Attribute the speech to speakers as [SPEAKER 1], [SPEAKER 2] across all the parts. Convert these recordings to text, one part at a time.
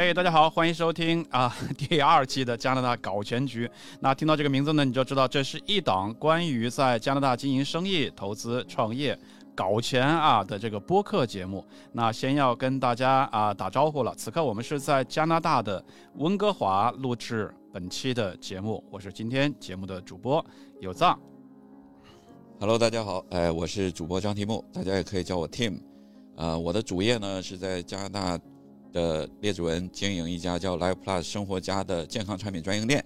[SPEAKER 1] 嘿，大家好，欢迎收听啊 第二期的加拿大搞钱局。那听到这个名字呢，你就知道这是一档关于在加拿大经营生意、投资、创业、搞钱啊的这个播客节目。那先要跟大家啊打招呼了，此刻我们是在加拿大的温哥华录制本期的节目，我是今天节目的主播有藏。
[SPEAKER 2] Hello，大家好，哎，我是主播张提木，大家也可以叫我 Tim。呃，我的主业呢是在加拿大的列治文经营一家叫 Life Plus 生活家的健康产品专营店。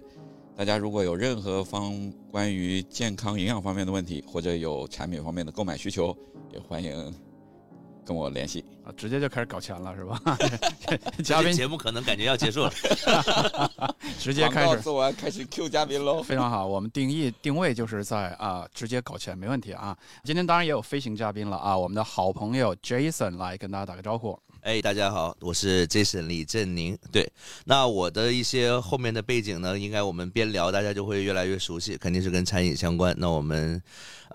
[SPEAKER 2] 大家如果有任何方关于健康营养方面的问题，或者有产品方面的购买需求，也欢迎跟我联系。
[SPEAKER 1] 啊，直接就开始搞钱了是吧？嘉宾
[SPEAKER 3] 节目可能感觉要结束了。
[SPEAKER 1] 直接开始
[SPEAKER 2] 做完，开始 Q 嘉宾喽。
[SPEAKER 1] 非常好，我们定义定位就是在啊，直接搞钱没问题啊。今天当然也有飞行嘉宾了啊，我们的好朋友 Jason 来跟大家打个招呼。
[SPEAKER 3] 哎，大家好，我是 Jason 李振宁。对，那我的一些后面的背景呢，应该我们边聊，大家就会越来越熟悉，肯定是跟餐饮相关。那我们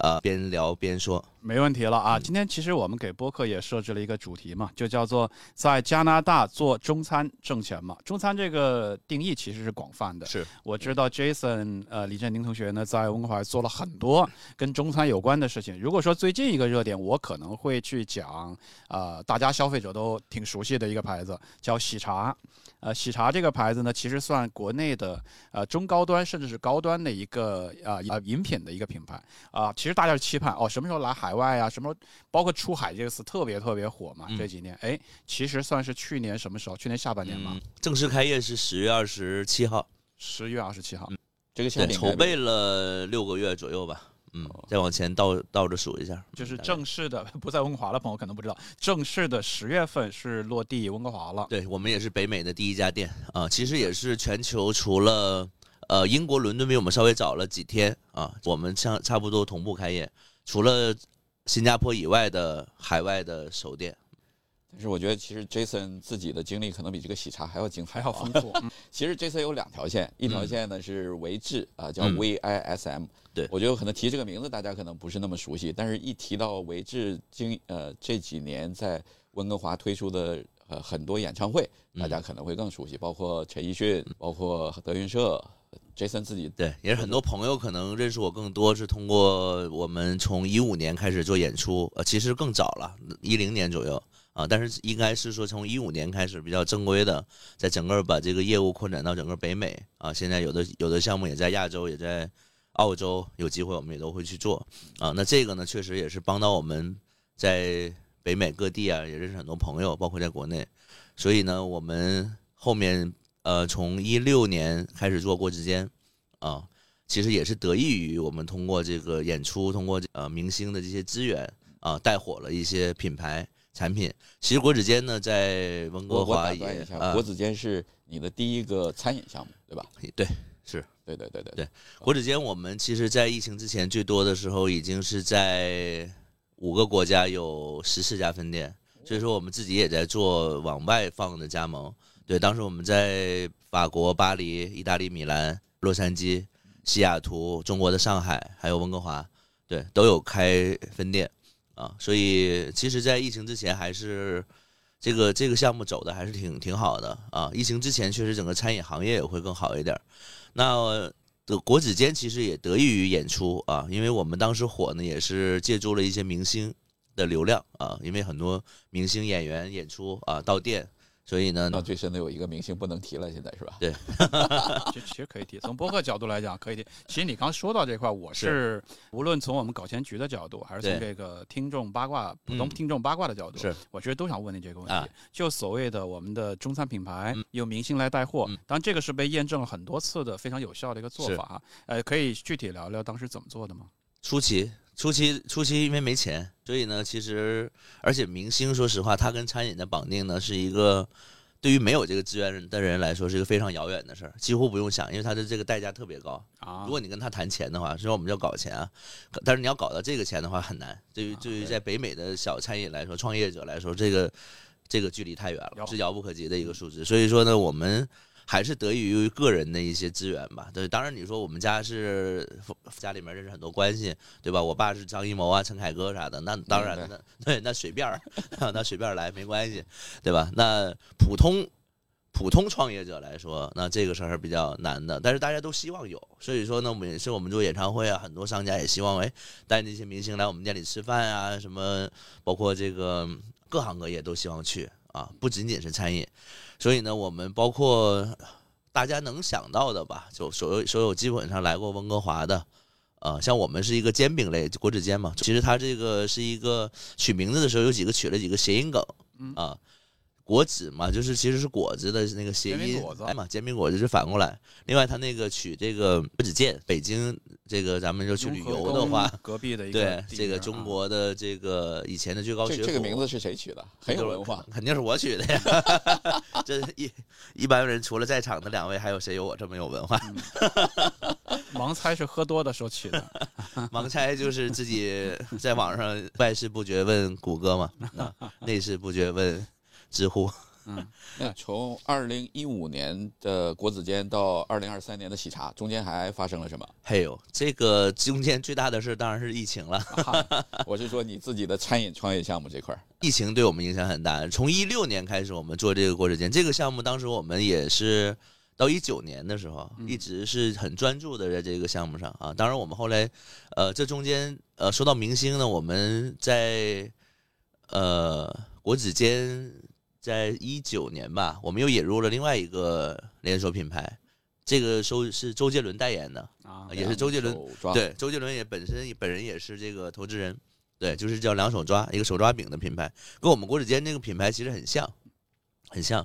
[SPEAKER 3] 呃边聊边说。
[SPEAKER 1] 没问题了啊！今天其实我们给播客也设置了一个主题嘛，就叫做在加拿大做中餐挣钱嘛。中餐这个定义其实是广泛的。
[SPEAKER 3] 是
[SPEAKER 1] 我知道 Jason 呃李振宁同学呢在温哥华做了很多跟中餐有关的事情。如果说最近一个热点，我可能会去讲呃大家消费者都挺熟悉的一个牌子叫喜茶。呃，喜茶这个牌子呢，其实算国内的呃中高端甚至是高端的一个呃呃饮品的一个品牌啊、其实大家是期盼哦，什么时候来海外啊？什么时候包括出海这个词特别特别火嘛？
[SPEAKER 3] 嗯
[SPEAKER 1] 这几年，哎，其实算是去年什么时候？去年下半年嘛
[SPEAKER 3] 嗯，，正式开业是十月二十七号，
[SPEAKER 1] 十月二十七号。
[SPEAKER 3] 对，
[SPEAKER 2] 这个现在
[SPEAKER 3] 筹备了六个月左右吧。嗯，再往前倒倒着数一下，
[SPEAKER 1] 就是正式的，不在温哥华的朋友可能不知道，正式的十月份是落地温哥华了。
[SPEAKER 3] 对我们也是北美的第一家店。啊，其实也是全球除了呃英国伦敦比我们稍微早了几天啊，我们差差不多同步开业，除了新加坡以外的海外的首店。
[SPEAKER 2] 但是我觉得其实 Jason 自己的经历可能比这个喜茶还要精彩，
[SPEAKER 1] 还要丰富，嗯
[SPEAKER 2] 其实 Jason 有两条线，一条
[SPEAKER 3] 嗯。
[SPEAKER 2] 线呢是维智啊，叫
[SPEAKER 3] 嗯。
[SPEAKER 2] VISM。
[SPEAKER 3] 对。
[SPEAKER 2] 我觉得可能提这个名字大家可能不是那么熟悉，但是一提到维智经呃这几年在温哥华推出的呃很多演唱会，
[SPEAKER 3] 嗯
[SPEAKER 2] 大家可能会更熟悉，包括陈奕迅，包括德云社，Jason 自己
[SPEAKER 3] 对，也是很多朋友可能认识我更多是通过我们从一五年开始做演出，呃，其实更早了，一零年左右啊，但是应该是说从一五年开始比较正规的，在整个把这个业务扩展到整个北美啊，现在有的有的项目也在亚洲，也在澳洲，有机会我们也都会去做啊。那这个呢，确实也是帮到我们在北美各地啊，也认识很多朋友，包括在国内，所以呢，我们后面呃从一六年开始做国之间啊，其实也是得益于我们通过这个演出，通过呃明星的这些资源啊，带火了一些品牌产品。其实国子监呢，在温哥华也
[SPEAKER 2] 一下，
[SPEAKER 3] 啊
[SPEAKER 2] 国子监是你的第一个餐饮项目，对吧？
[SPEAKER 3] 对。
[SPEAKER 2] 是对对对对
[SPEAKER 3] 对国子监，我们其实，在疫情之前最多的时候，已经是在五个国家有十四家分店，所以说我们自己也在做往外放的加盟。对，当时我们在法国巴黎、意大利米兰、洛杉矶、西雅图、中国的上海，还有温哥华，对，都有开分店啊。所以，其实，在疫情之前，还是这个这个项目走的还是挺挺好的啊。疫情之前，确实整个餐饮行业也会更好一点。那的国子监其实也得益于演出啊，因为我们当时火呢，也是借助了一些明星的流量啊，因为很多明星演员演出啊到店，所以呢
[SPEAKER 2] 那，最深的有一个明星不能提了，现在是吧？
[SPEAKER 3] 对
[SPEAKER 1] 其实其实可以提，从播客角度来讲可以提。其实你刚说到这块，我是无论从我们搞钱局的角度，还是从这个听众八卦、普通
[SPEAKER 3] 嗯
[SPEAKER 1] 听众八卦的角度，
[SPEAKER 3] 是
[SPEAKER 1] 我其实都想问你这个问题。
[SPEAKER 3] 啊
[SPEAKER 1] 就所谓的我们的中餐品牌
[SPEAKER 3] 嗯
[SPEAKER 1] 有明星来带货，
[SPEAKER 3] 嗯
[SPEAKER 1] 当然这个是被验证了很多次的非常有效的一个做法啊。呃，可以具体聊聊当时怎么做的吗？
[SPEAKER 3] 初期初期初期因为没钱，所以呢，其实而且明星说实话，他跟餐饮的绑定呢是一个。对于没有这个资源的人来说，是一个非常遥远的事儿，几乎不用想，因为他的这个代价特别高。
[SPEAKER 1] 啊，
[SPEAKER 3] 如果你跟他谈钱的话，虽然我们叫搞钱啊，但是你要搞到这个钱的话很难。对于
[SPEAKER 1] 啊
[SPEAKER 3] 对于在北美的小餐饮来说，创业者来说，这个这个距离太远了，是遥不可及的一个数字。所以说呢，我们还是得益于个人的一些资源吧。对，当然你说我们家是家里面认识很多关系，对吧？我爸是张艺谋啊、陈凯歌啥的，那当然那对那随便儿，那随便来没关系，对吧？那普通普通创业者来说，那这个事儿是比较难的。但是大家都希望有，所以说呢，我们也是我们做演唱会啊，很多商家也希望哎带那些明星来我们店里吃饭啊，什么包括这个各行各业都希望去啊，不仅仅是餐饮。所以呢，我们包括大家能想到的吧，就所有所有基本上来过温哥华的。呃，像我们是一个煎饼类国子监嘛，其实它这个是一个取名字的时候有几个取了几个谐音梗啊。果子嘛，就是其实是果子的那个谐音，哎嘛，煎饼果子是反过来。另外，他那个取这个不止见，北京这个咱们就去旅游的话，
[SPEAKER 1] 隔壁的 一
[SPEAKER 3] 个对这个中国的这个以前的最高学府，
[SPEAKER 2] 这个名字是谁取的？很有文化，
[SPEAKER 3] 肯定是我取的呀。这一一般人除了在场的两位，还有谁有我这么有文化？
[SPEAKER 1] 盲猜是喝多的时候取的，
[SPEAKER 3] 盲猜就是自己在网上外事不觉问谷歌嘛，内事不觉问。知乎，
[SPEAKER 2] 嗯，那从二零一五年的国子监到二零二三年的喜茶，中间还发生了什么？
[SPEAKER 3] 还有这个中间最大的事当然是疫情了。
[SPEAKER 2] 我是说你自己的餐饮创业项目这块儿，
[SPEAKER 3] 疫情对我们影响很大。从一六年开始，我们做这个国子监这个项目，当时我们也是到一九年的时候，一直是很专注的在这个项目上啊。当然，我们后来，呃，这中间呃说到明星呢，我们在呃国子监。在一九年吧，我们又引入了另外一个连锁品牌，这个收是周杰伦代言的啊，也是周杰伦对，周杰伦也本身本人也是这个投资人，对，就是叫两手抓一个手抓饼的品牌，跟我们国子监那个品牌其实很像，很像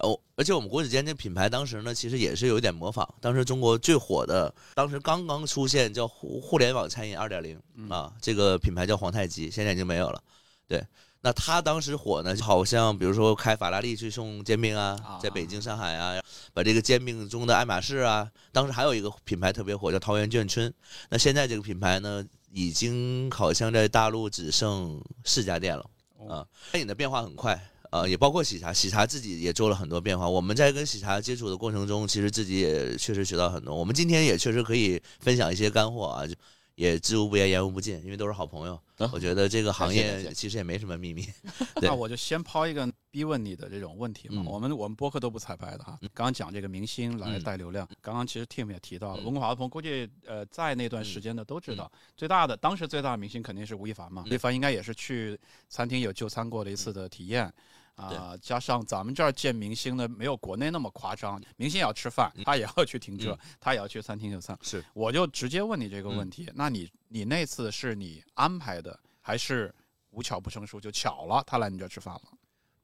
[SPEAKER 3] 哦，而且我们国子监那品牌当时呢，其实也是有一点模仿，当时中国最火的，当时刚刚出现叫互互联网餐饮二点零啊，这个品牌叫皇太极，现在已经没有了，对。那他当时火呢，就好像比如说开法拉利去送煎饼啊，在北京、上海啊，把这个煎饼中的爱马仕啊，当时还有一个品牌特别火，叫桃园眷村。那现在这个品牌呢，已经好像在大陆只剩四家店了啊。餐饮的变化很快啊，也包括喜茶，喜茶自己也做了很多变化。我们在跟喜茶接触的过程中，其实自己也确实学到很多。我们今天也确实可以分享一些干货啊。就也知无不言，言无不尽，因为都是好朋友。我觉得这个行业其实也没什么秘密。
[SPEAKER 1] 那我就先抛一个逼问你的这种问题嘛。我们我们播客都不彩排的哈。刚刚讲这个明星来带流量，刚刚其实 Tim 也提到了，文华鹏估计呃在那段时间的都知道，最大的当时最大的明星肯定是吴亦凡嘛。吴亦凡应该也是去餐厅有就餐过的一次的体验。啊，加上咱们这儿见明星呢，没有国内那么夸张。明星也要吃饭，他也要去停车，他也要去餐厅就餐。
[SPEAKER 3] 是，
[SPEAKER 1] 我就直接问你这个问题：那你你那次是你安排的，还是无巧不成书就巧了他来你这儿吃饭了？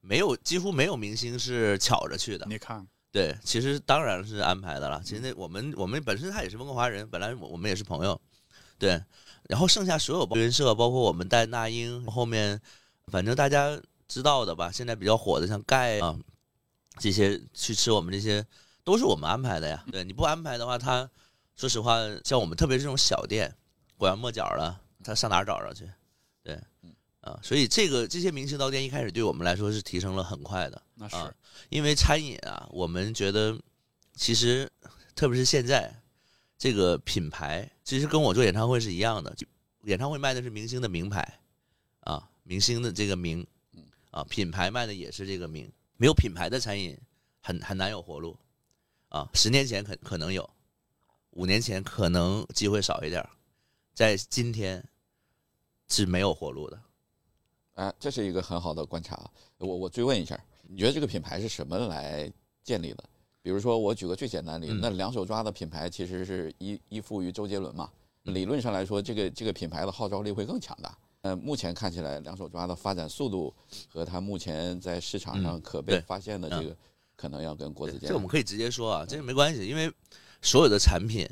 [SPEAKER 3] 没有，几乎没有明星是巧着去的。
[SPEAKER 1] 你看，
[SPEAKER 3] 对，其实当然是安排的了。其实那我们我们本身他也是温哥华人，本来我我们也是朋友，对。然后剩下所有人设，包括我们带那英后面，反正大家。知道的吧？现在比较火的像钙啊，这些去吃我们这些都是我们安排的呀。对，你不安排的话，他说实话，像我们特别这种小店，拐弯抹角的，他上哪儿找着去？对，啊，所以这个这些明星到店一开始对我们来说是提升了很快的。
[SPEAKER 1] 那是
[SPEAKER 3] 因为餐饮啊，我们觉得其实特别是现在这个品牌，其实跟我做演唱会是一样的，演唱会卖的是明星的名牌啊，明星的这个名。啊，品牌卖的也是这个名，没有品牌的餐饮很很难有活路，啊，十年前可可能有，五年前可能机会少一点，在今天是没有活路的，
[SPEAKER 2] 哎，这是一个很好的观察。我我追问一下，你觉得这个品牌是什么来建立的？比如说，我举个最简单的例子，那两手抓的品牌其实是依依附于周杰伦嘛，理论上来说，这个这个品牌的号召力会更强大。呃，目前看起来，两手抓的发展速度和它目前在市场上可被发现的这个，可能要跟国子监。
[SPEAKER 3] 这我们可以直接说啊，这个没关系，因为所有的产品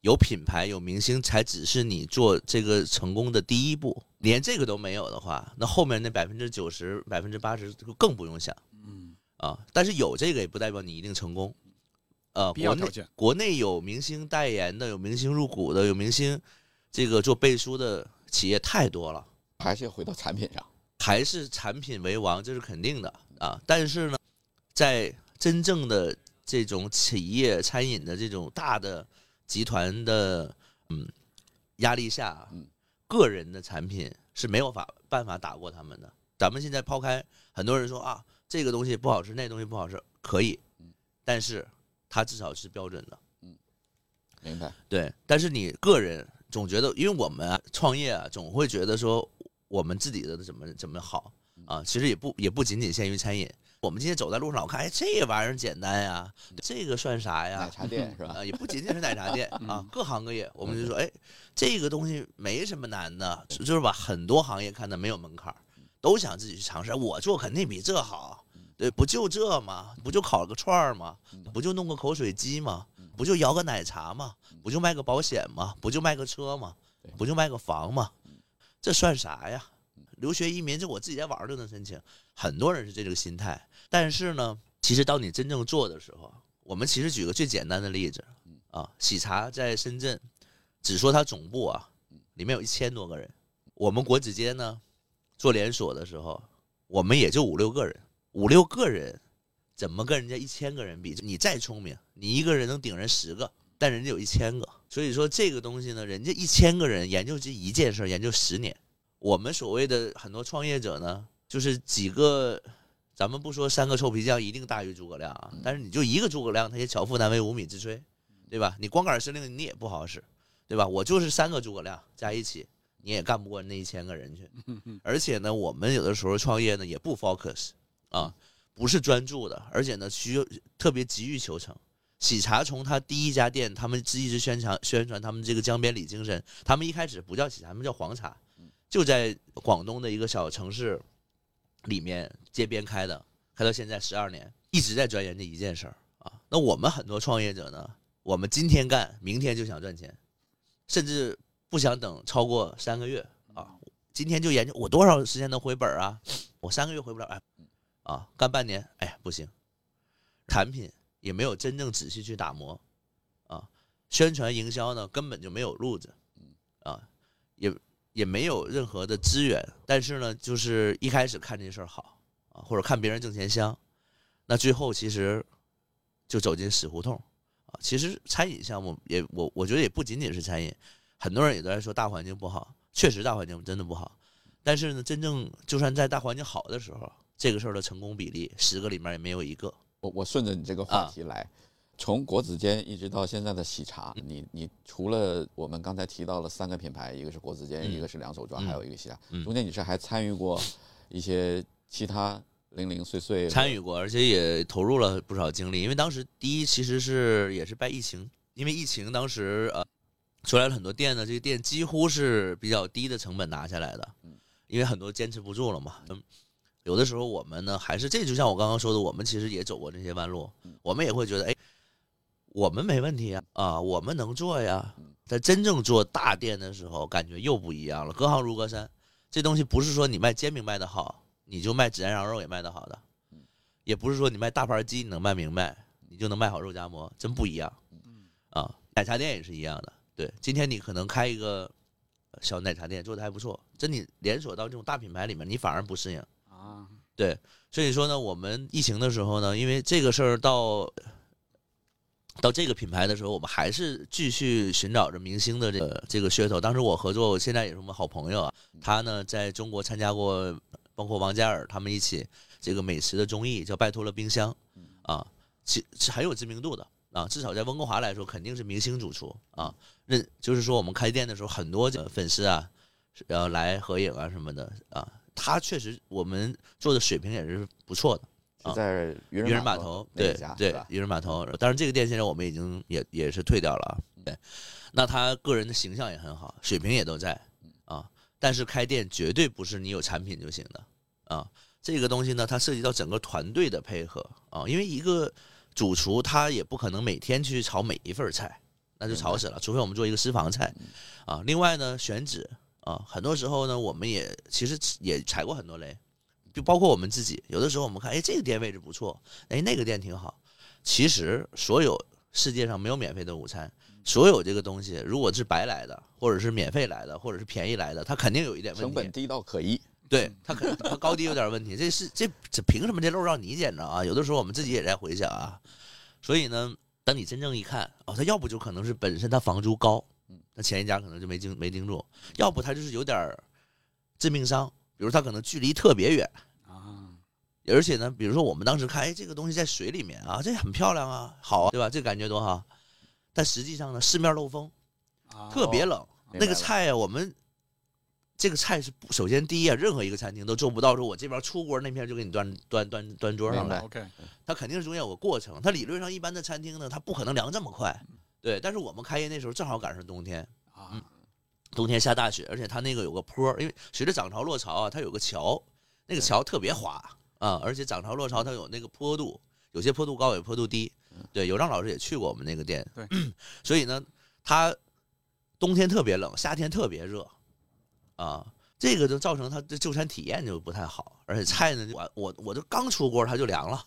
[SPEAKER 3] 有品牌有明星，才只是你做这个成功的第一步。连这个都没有的话，那后面那百分之九十、百分之八十就更不用想。嗯啊，但是有这个也不代表你一定成功。呃，国内国内有明星代言的，有明星入股的，有明星这个做背书的企业太多了。
[SPEAKER 2] 还是要回到产品上，
[SPEAKER 3] 还是产品为王，这是肯定的啊。但是呢，在真正的这种企业餐饮的这种大的集团的嗯压力下，嗯，个人的产品是没有法办法打过他们的。咱们现在抛开很多人说啊，这个东西不好吃，那东西不好吃，可以，但是它至少是标准的。
[SPEAKER 2] 明白。
[SPEAKER 3] 对，但是你个人总觉得，因为我们啊创业啊，总会觉得说我们自己的怎么怎么好啊，其实也不也不仅仅限于餐饮。我们今天走在路上，我看，哎，这玩意儿简单呀，这个算啥呀？
[SPEAKER 2] 奶茶店 是吧？
[SPEAKER 3] 啊，也不仅仅是奶茶店 啊，各行各业，我们就说，哎，这个东西没什么难的，就是把很多行业看的没有门槛儿，都想自己去尝试。我做肯定比这好，对，不就这吗？不就烤个串儿吗？不就弄个口水鸡吗？不就摇个奶茶吗？不就卖个保险吗？不就卖个车吗？不就卖个房吗？这算啥呀？留学移民，这我自己在网上都能申请。很多人是这个心态，但是呢，其实当你真正做的时候，我们其实举个最简单的例子啊，喜茶在深圳，只说它总部啊，里面有一千多个人。我们国子监呢，做连锁的时候，我们也就五六个人，五六个人怎么跟人家一千个人比？你再聪明，你一个人能顶人十个，但人家有一千个。所以说这个东西呢，人家一千个人研究这一件事，研究十年。我们所谓的很多创业者呢，就是几个，咱们不说三个臭皮匠一定大于诸葛亮啊，但是你就一个诸葛亮，他也巧妇难为无米之炊，对吧？你光杆司令你也不好使，对吧？我就是三个诸葛亮加一起，你也干不过那一千个人去。而且呢，我们有的时候创业呢也不 focus 啊，不是专注的，而且呢需要特别急于求成。喜茶从他第一家店，他们一直宣传宣传他们这个江边里精神，他们一开始不叫喜茶，他们叫黄茶。就在广东的一个小城市里面街边开的，开到现在十二年，一直在钻研这一件事儿啊。那我们很多创业者呢，我们今天干，明天就想赚钱，甚至不想等超过三个月啊。今天就研究我多少时间能回本啊？我三个月回不了，哎，啊，干半年，哎，不行，产品也没有真正仔细去打磨啊，宣传营销呢根本就没有路子，啊，也。也没有任何的资源，但是呢，就是一开始看这事儿好啊，或者看别人挣钱香，那最后其实就走进死胡同啊。其实餐饮项目也，我我觉得也不仅仅是餐饮，很多人也都在说大环境不好，确实大环境真的不好。但是呢，真正就算在大环境好的时候，这个事儿的成功比例十个里面也没有一个。
[SPEAKER 2] 我我顺着你这个话题来。从国子监一直到现在的喜茶，你你除了我们刚才提到了三个品牌，一个是国子监，一个是两手抓，还有一个喜茶，中间你是还参与过一些其他零零碎碎？
[SPEAKER 3] 参与过，而且也投入了不少精力。因为当时第一其实是也是拜疫情，因为疫情当时呃出来了很多店呢，这个店几乎是比较低的成本拿下来的，因为很多坚持不住了嘛。嗯，有的时候我们呢还是这就像我刚刚说的，我们其实也走过这些弯路，我们也会觉得哎。我们没问题呀，啊，我们能做呀。在真正做大店的时候，感觉又不一样了。隔行如隔山，这东西不是说你卖煎饼卖得好，你就卖孜然羊肉也卖得好的，也不是说你卖大盘鸡你能卖明白，你就能卖好肉夹馍，真不一样。啊，奶茶店也是一样的。对，今天你可能开一个小奶茶店，做的还不错，真你连锁到这种大品牌里面，你反而不适应啊。对，所以说呢，我们疫情的时候呢，因为这个事儿到。到这个品牌的时候，我们还是继续寻找着明星的这个这个噱头。当时我合作，我现在也是我们好朋友啊。他呢，在中国参加过，包括王嘉尔他们一起这个美食的综艺，叫《拜托了冰箱》，啊，其是很有知名度的啊。至少在温哥华来说，肯定是明星主厨啊。那就是说，我们开店的时候，很多粉丝啊，呃来合影啊什么的啊。他确实，我们做的水平也是不错的。
[SPEAKER 2] 在渔人码头，
[SPEAKER 3] 对对，渔人码头。当然，这个店现在我们已经也也是退掉了。对，那他个人的形象也很好，水平也都在啊。但是开店绝对不是你有产品就行的啊。这个东西呢，它涉及到整个团队的配合啊。因为一个主厨他也不可能每天去炒每一份菜，那就炒死了。除非我们做一个私房菜啊。另外呢，选址啊，很多时候呢，我们也其实也踩过很多雷。就包括我们自己，有的时候我们看，哎，这个店位置不错，哎，那个店挺好。其实，所有世界上没有免费的午餐，所有这个东西，如果是白来的，或者是免费来的，或者是便宜来的，它肯定有一点问
[SPEAKER 2] 题。成本低到可疑，
[SPEAKER 3] 对，它可能它高低有点问题。这是这这凭什么这漏让你捡着啊？有的时候我们自己也在回想啊。所以呢，等你真正一看，哦，他要不就可能是本身他房租高，嗯，那前一家可能就没盯没盯住，要不他就是有点致命伤。比如他可能距离特别远
[SPEAKER 1] 啊，
[SPEAKER 3] 而且呢，比如说我们当时看，哎，这个东西在水里面啊，这很漂亮啊，好啊，对吧？这感觉多好。但实际上呢，四面漏风，
[SPEAKER 1] 啊
[SPEAKER 3] 特别冷。那个菜啊，我们这个菜是不首先第一啊，任何一个餐厅都做不到说我这边出锅那边就给你端端端端桌上来
[SPEAKER 1] ，OK，
[SPEAKER 3] 它肯定是中间有个过程。它理论上一般的餐厅呢，它不可能凉这么快。对，但是我们开业那时候正好赶上冬天，
[SPEAKER 1] 啊，
[SPEAKER 3] 冬天下大雪，而且它那个有个坡，因为随着涨潮落潮啊，它有个桥，那个桥特别滑啊，而且涨潮落潮它有那个坡度，有些坡度高，有些坡度低。对，有让老师也去过我们那个店，
[SPEAKER 1] 对，
[SPEAKER 3] 所以呢，它冬天特别冷，夏天特别热，啊，这个就造成它的就餐体验就不太好，而且菜呢，我我我就刚出锅它就凉了，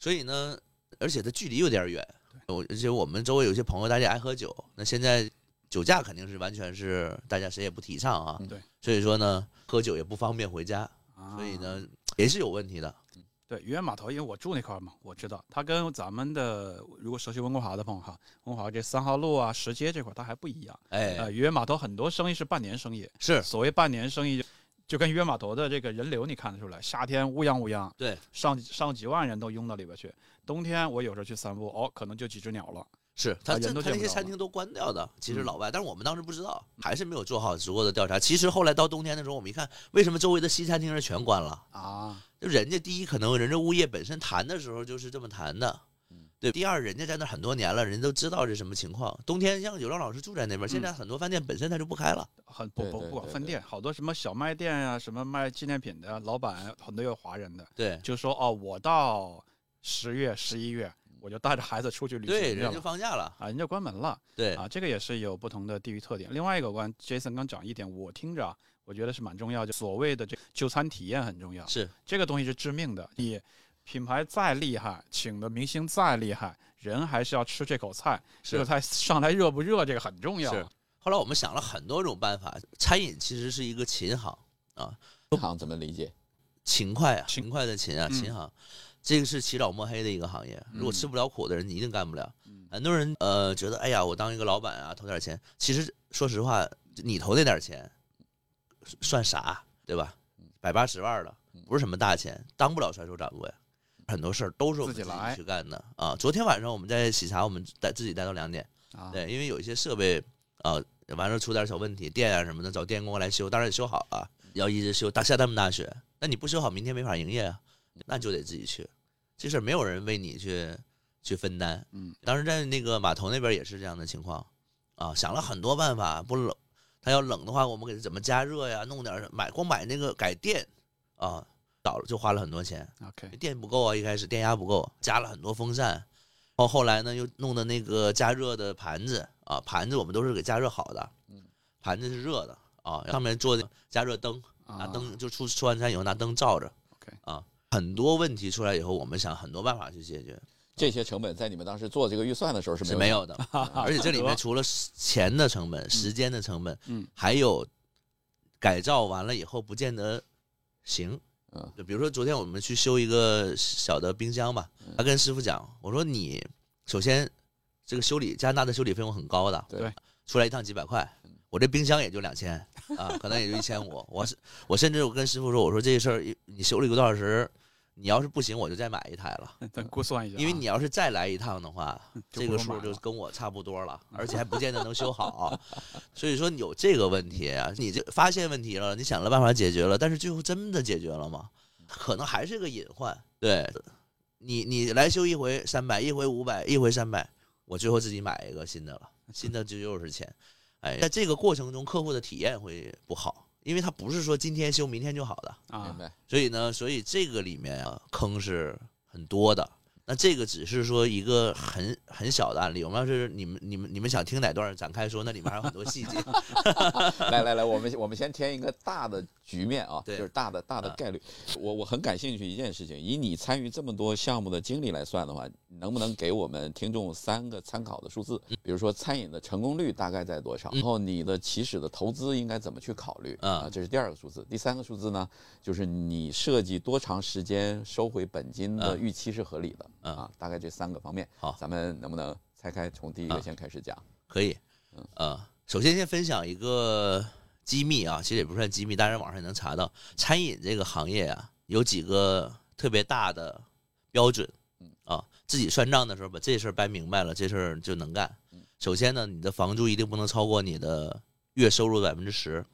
[SPEAKER 3] 所以呢，而且它距离有点远，我而且我们周围有些朋友大家爱喝酒，那现在酒驾肯定是完全是大家谁也不提倡啊，
[SPEAKER 2] 嗯
[SPEAKER 1] 对，
[SPEAKER 3] 所以说呢，喝酒也不方便回家，
[SPEAKER 1] 啊
[SPEAKER 3] 所以呢也是有问题的，
[SPEAKER 1] 对，渔人码头，因为我住那块儿嘛，我知道它跟咱们的如果熟悉温哥华的朋友哈，温哥华这三号路啊、石街这块儿它还不一样。
[SPEAKER 3] 哎，
[SPEAKER 1] 呃，渔人码头很多生意是半年生意，
[SPEAKER 3] 是
[SPEAKER 1] 所谓半年生意，就跟渔人码头的这个人流你看得出来，夏天乌泱乌泱，
[SPEAKER 3] 对，
[SPEAKER 1] 上上几万人都拥到里边去。冬天我有时候去散步，哦，可能就几只鸟了。
[SPEAKER 3] 是他他那些餐厅都关掉的，其实
[SPEAKER 1] 嗯
[SPEAKER 3] 老外，但是我们当时不知道，还是没有做好足够的调查。其实后来到冬天的时候，我们一看，为什么周围的西餐厅是全关了？
[SPEAKER 1] 啊，
[SPEAKER 3] 就人家第一，可能人家物业本身谈的时候就是这么谈的
[SPEAKER 2] 嗯，
[SPEAKER 3] 对。第二，人家在那很多年了，人家都知道是什么情况。冬天像有让老师住在那边，现在很多饭店本身他就不开了。
[SPEAKER 1] 很不不不管饭店，好多什么小卖店呀、什么卖纪念品的，老板很多有华人的，
[SPEAKER 3] 对
[SPEAKER 1] 就说哦，我到十月、十一月，我就带着孩子出去旅行
[SPEAKER 3] 对，人就。放假了。
[SPEAKER 1] 啊，人就关门了
[SPEAKER 3] 对
[SPEAKER 1] 啊，这个也是有不同的地域特点。另外一个关，Jason 刚讲一点，我听着啊，我觉得是蛮重要，就所谓的这就餐体验很重要。
[SPEAKER 3] 是
[SPEAKER 1] 这个东西是致命的。你品牌再厉害，请的明星再厉害，人还是要吃这口菜。这个菜上来热不热，这个很重要。
[SPEAKER 3] 是。后来我们想了很多种办法，餐饮其实是一个琴行啊，琴
[SPEAKER 2] 行怎么理解？
[SPEAKER 3] 勤快啊，
[SPEAKER 1] 勤
[SPEAKER 3] 勤快的勤啊，
[SPEAKER 1] 嗯
[SPEAKER 3] 勤行，这个是起早摸黑的一个行业。如果
[SPEAKER 1] 嗯
[SPEAKER 3] 吃不了苦的人，你一定干不了。
[SPEAKER 1] 嗯
[SPEAKER 3] 很多人呃觉得，哎呀，我当一个老板啊，投点钱。其实说实话，你投那点钱算啥，对吧？百八十万的，不是什么大钱，当不了甩手掌柜。很多事儿都是我们自己去干的啊。昨天晚上我们在喜茶，我们待自己待到两点。
[SPEAKER 1] 啊，
[SPEAKER 3] 对，因为有一些设备啊，完了出点小问题，电啊什么的，找电工来修，当然也修好了，要一直修，大下那么大雪，那你不修好，明天没法营业啊，那就得自己去，这事儿没有人为你去去分担。
[SPEAKER 1] 嗯，
[SPEAKER 3] 当时在那个码头那边也是这样的情况啊，想了很多办法，不冷，他要冷的话，我们给他怎么加热呀？弄点儿买光买那个改电啊，倒了就花了很多钱。
[SPEAKER 1] OK，
[SPEAKER 3] 电不够啊，一开始电压不够，加了很多风扇，然后后来呢又弄的那个加热的盘子啊，盘子我们都是给加热好的，
[SPEAKER 2] 嗯，
[SPEAKER 3] 盘子是热的啊，上面做的加热灯，拿
[SPEAKER 1] 啊
[SPEAKER 3] 灯就出吃完餐以后拿灯照着
[SPEAKER 1] OK
[SPEAKER 3] 啊，很多问题出来以后，我们想很多办法去解决，
[SPEAKER 2] 这些成本在你们当时做这个预算的时候是没有
[SPEAKER 3] 是没有的，而且这里面除了钱的成本、时间的成本，
[SPEAKER 1] 嗯，
[SPEAKER 3] 还有改造完了以后不见得行。
[SPEAKER 2] 嗯。
[SPEAKER 3] 就比如说昨天我们去修一个小的冰箱吧，
[SPEAKER 2] 嗯。
[SPEAKER 3] 他跟师傅讲，我说你首先这个修理加拿大的修理费用很高的，
[SPEAKER 2] 对。
[SPEAKER 1] 对。
[SPEAKER 3] 出来一趟几百块，我这冰箱也就两千啊，可能也就一千五。我是我甚至我跟师傅说，我说这事儿你修了一个多小时，你要是不行，我就再买一台了。
[SPEAKER 1] 咱估算一下啊，
[SPEAKER 3] 因为你要是再来一趟的话，这个数就跟我差不多了，而且还不见得能修好。所以说你有这个问题啊，你这发现问题了，你想了办法解决了，但是最后真的解决了吗？可能还是个隐患。对，你你来修一回三百，一回五百，一回三百，我最后自己买一个新的了，新的就又是钱。哎，在这个过程中，客户的体验会不好，因为他不是说今天修明天就好的。
[SPEAKER 1] 啊
[SPEAKER 2] 明，白？
[SPEAKER 3] 所以呢，所以这个里面啊，坑是很多的。那这个只是说一个很很小的案例。我们要是你们你们你们想听哪段展开说，那里面还有很多细节。
[SPEAKER 2] 来来来，我们我们先填一个大的局面啊，就是大的大的
[SPEAKER 3] 啊
[SPEAKER 2] 概率。我我很感兴趣一件事情，以你参与这么多项目的经历来算的话，能不能给我们听众三个参考的数字？比如说餐饮的成功率大概在多少？
[SPEAKER 3] 嗯
[SPEAKER 2] 然后你的起始的投资应该怎么去考虑？
[SPEAKER 3] 嗯
[SPEAKER 2] 啊，这是第二个数字。第三个数字呢，就是你设计多长时间收回本金的
[SPEAKER 3] 嗯
[SPEAKER 2] 预期是合理的
[SPEAKER 3] 嗯
[SPEAKER 2] 啊？大概这三个方面。
[SPEAKER 3] 好
[SPEAKER 2] 咱们能不能拆开从第一个
[SPEAKER 3] 啊
[SPEAKER 2] 先开始讲？
[SPEAKER 3] 可以，呃，首先先分享一个机密啊，其实也不算机密，当然网上也能查到。餐饮这个行业啊，有几个特别大的标准
[SPEAKER 2] 嗯，
[SPEAKER 3] 啊，自己算账的时候把这事儿掰明白了，这事儿就能干
[SPEAKER 2] 嗯。
[SPEAKER 3] 首先呢，你的房租一定不能超过你的月收入的百分之十，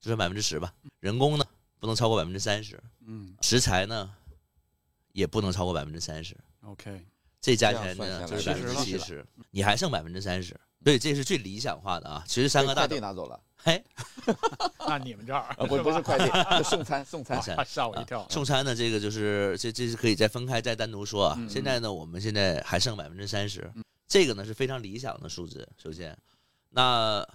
[SPEAKER 3] 就说百分之十吧。人工呢不能超过百分之三十，
[SPEAKER 1] 嗯
[SPEAKER 3] 食材呢也不能超过百分之三十。
[SPEAKER 1] ，OK，
[SPEAKER 3] 这加起来呢就是百分之七十，你还剩百分之三十。所以这是最理想化的啊。其实三个大
[SPEAKER 2] 快
[SPEAKER 3] 头
[SPEAKER 2] 递拿走了
[SPEAKER 3] 嘿，
[SPEAKER 1] 那你们这儿
[SPEAKER 2] 啊，不不是快递，是送餐送餐。
[SPEAKER 1] 吓我一跳，
[SPEAKER 3] 送餐呢，这个就是这这是可以再分开再单独说啊。
[SPEAKER 1] 嗯
[SPEAKER 3] 现在呢，我们现在还剩百分之三十，这个呢是非常理想的数字。首先，那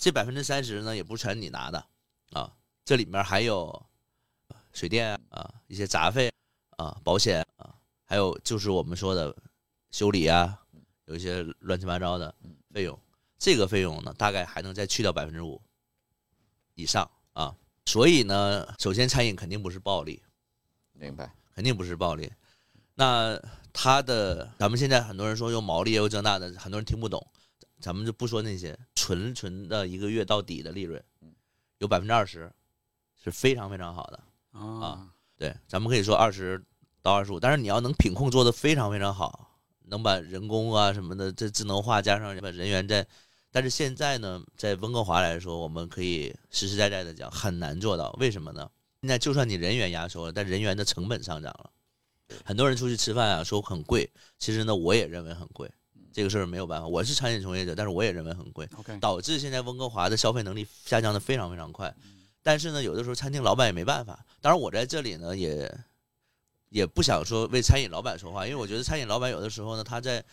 [SPEAKER 3] 这百分之三十呢也不是全你拿的啊，这里面还有水电啊、一些杂费啊、保险啊，还有就是我们说的修理啊，有一些乱七八糟的费用。这个费用呢，大概还能再去掉百分之五以上啊。所以呢，首先餐饮肯定不是暴利，
[SPEAKER 2] 明白。
[SPEAKER 3] 肯定不是暴利。那它的，咱们现在很多人说用毛利又这那的，很多人听不懂，咱们就不说那些纯纯的一个月到底的利润，有百分之二十是非常非常好的。
[SPEAKER 1] 啊，
[SPEAKER 3] 对，咱们可以说二十到二十五，但是你要能品控做得非常非常好，能把人工啊什么的这智能化加上把人员在，但是现在呢，在温哥华来说，我们可以实实在在的讲很难做到，为什么呢？现在就算你人员压缩了，但人员的成本上涨了，很多人出去吃饭啊说很贵，其实呢我也认为很贵，这个事儿没有办法，我是餐饮从业者，但是我也认为很贵。导致现在温哥华的消费能力下降的非常非常快。但是呢，有的时候餐厅老板也没办法。当然，我在这里呢也也不想说为餐饮老板说话，因为我觉得餐饮老板有的时候呢，他在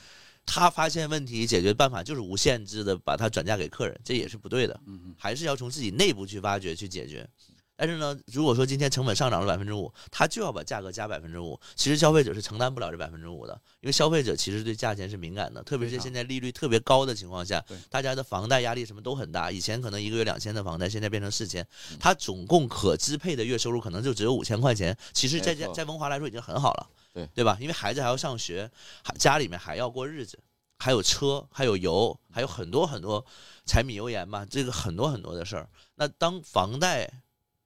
[SPEAKER 3] 他发现问题解决办法就是无限制的把它转嫁给客人，这也是不对的。
[SPEAKER 1] 嗯
[SPEAKER 3] 还是要从自己内部去挖掘去解决。但是呢，如果说今天成本上涨了百分之五，他就要把价格加百分之五，其实消费者是承担不了这百分之五的，因为消费者其实对价钱是敏感的，特别是现在利率特别高的情况下，大家的房贷压力什么都很大。以前可能一个月两千的房贷，现在变成四千，
[SPEAKER 1] 嗯
[SPEAKER 3] 他总共可支配的月收入可能就只有五千块钱，其实在在在文华来说已经很好了，
[SPEAKER 2] 对
[SPEAKER 3] 对吧？因为孩子还要上学，还家里面还要过日子，还有车，还有油，还有很多很多柴米油盐嘛，这个很多很多的事儿。那当房贷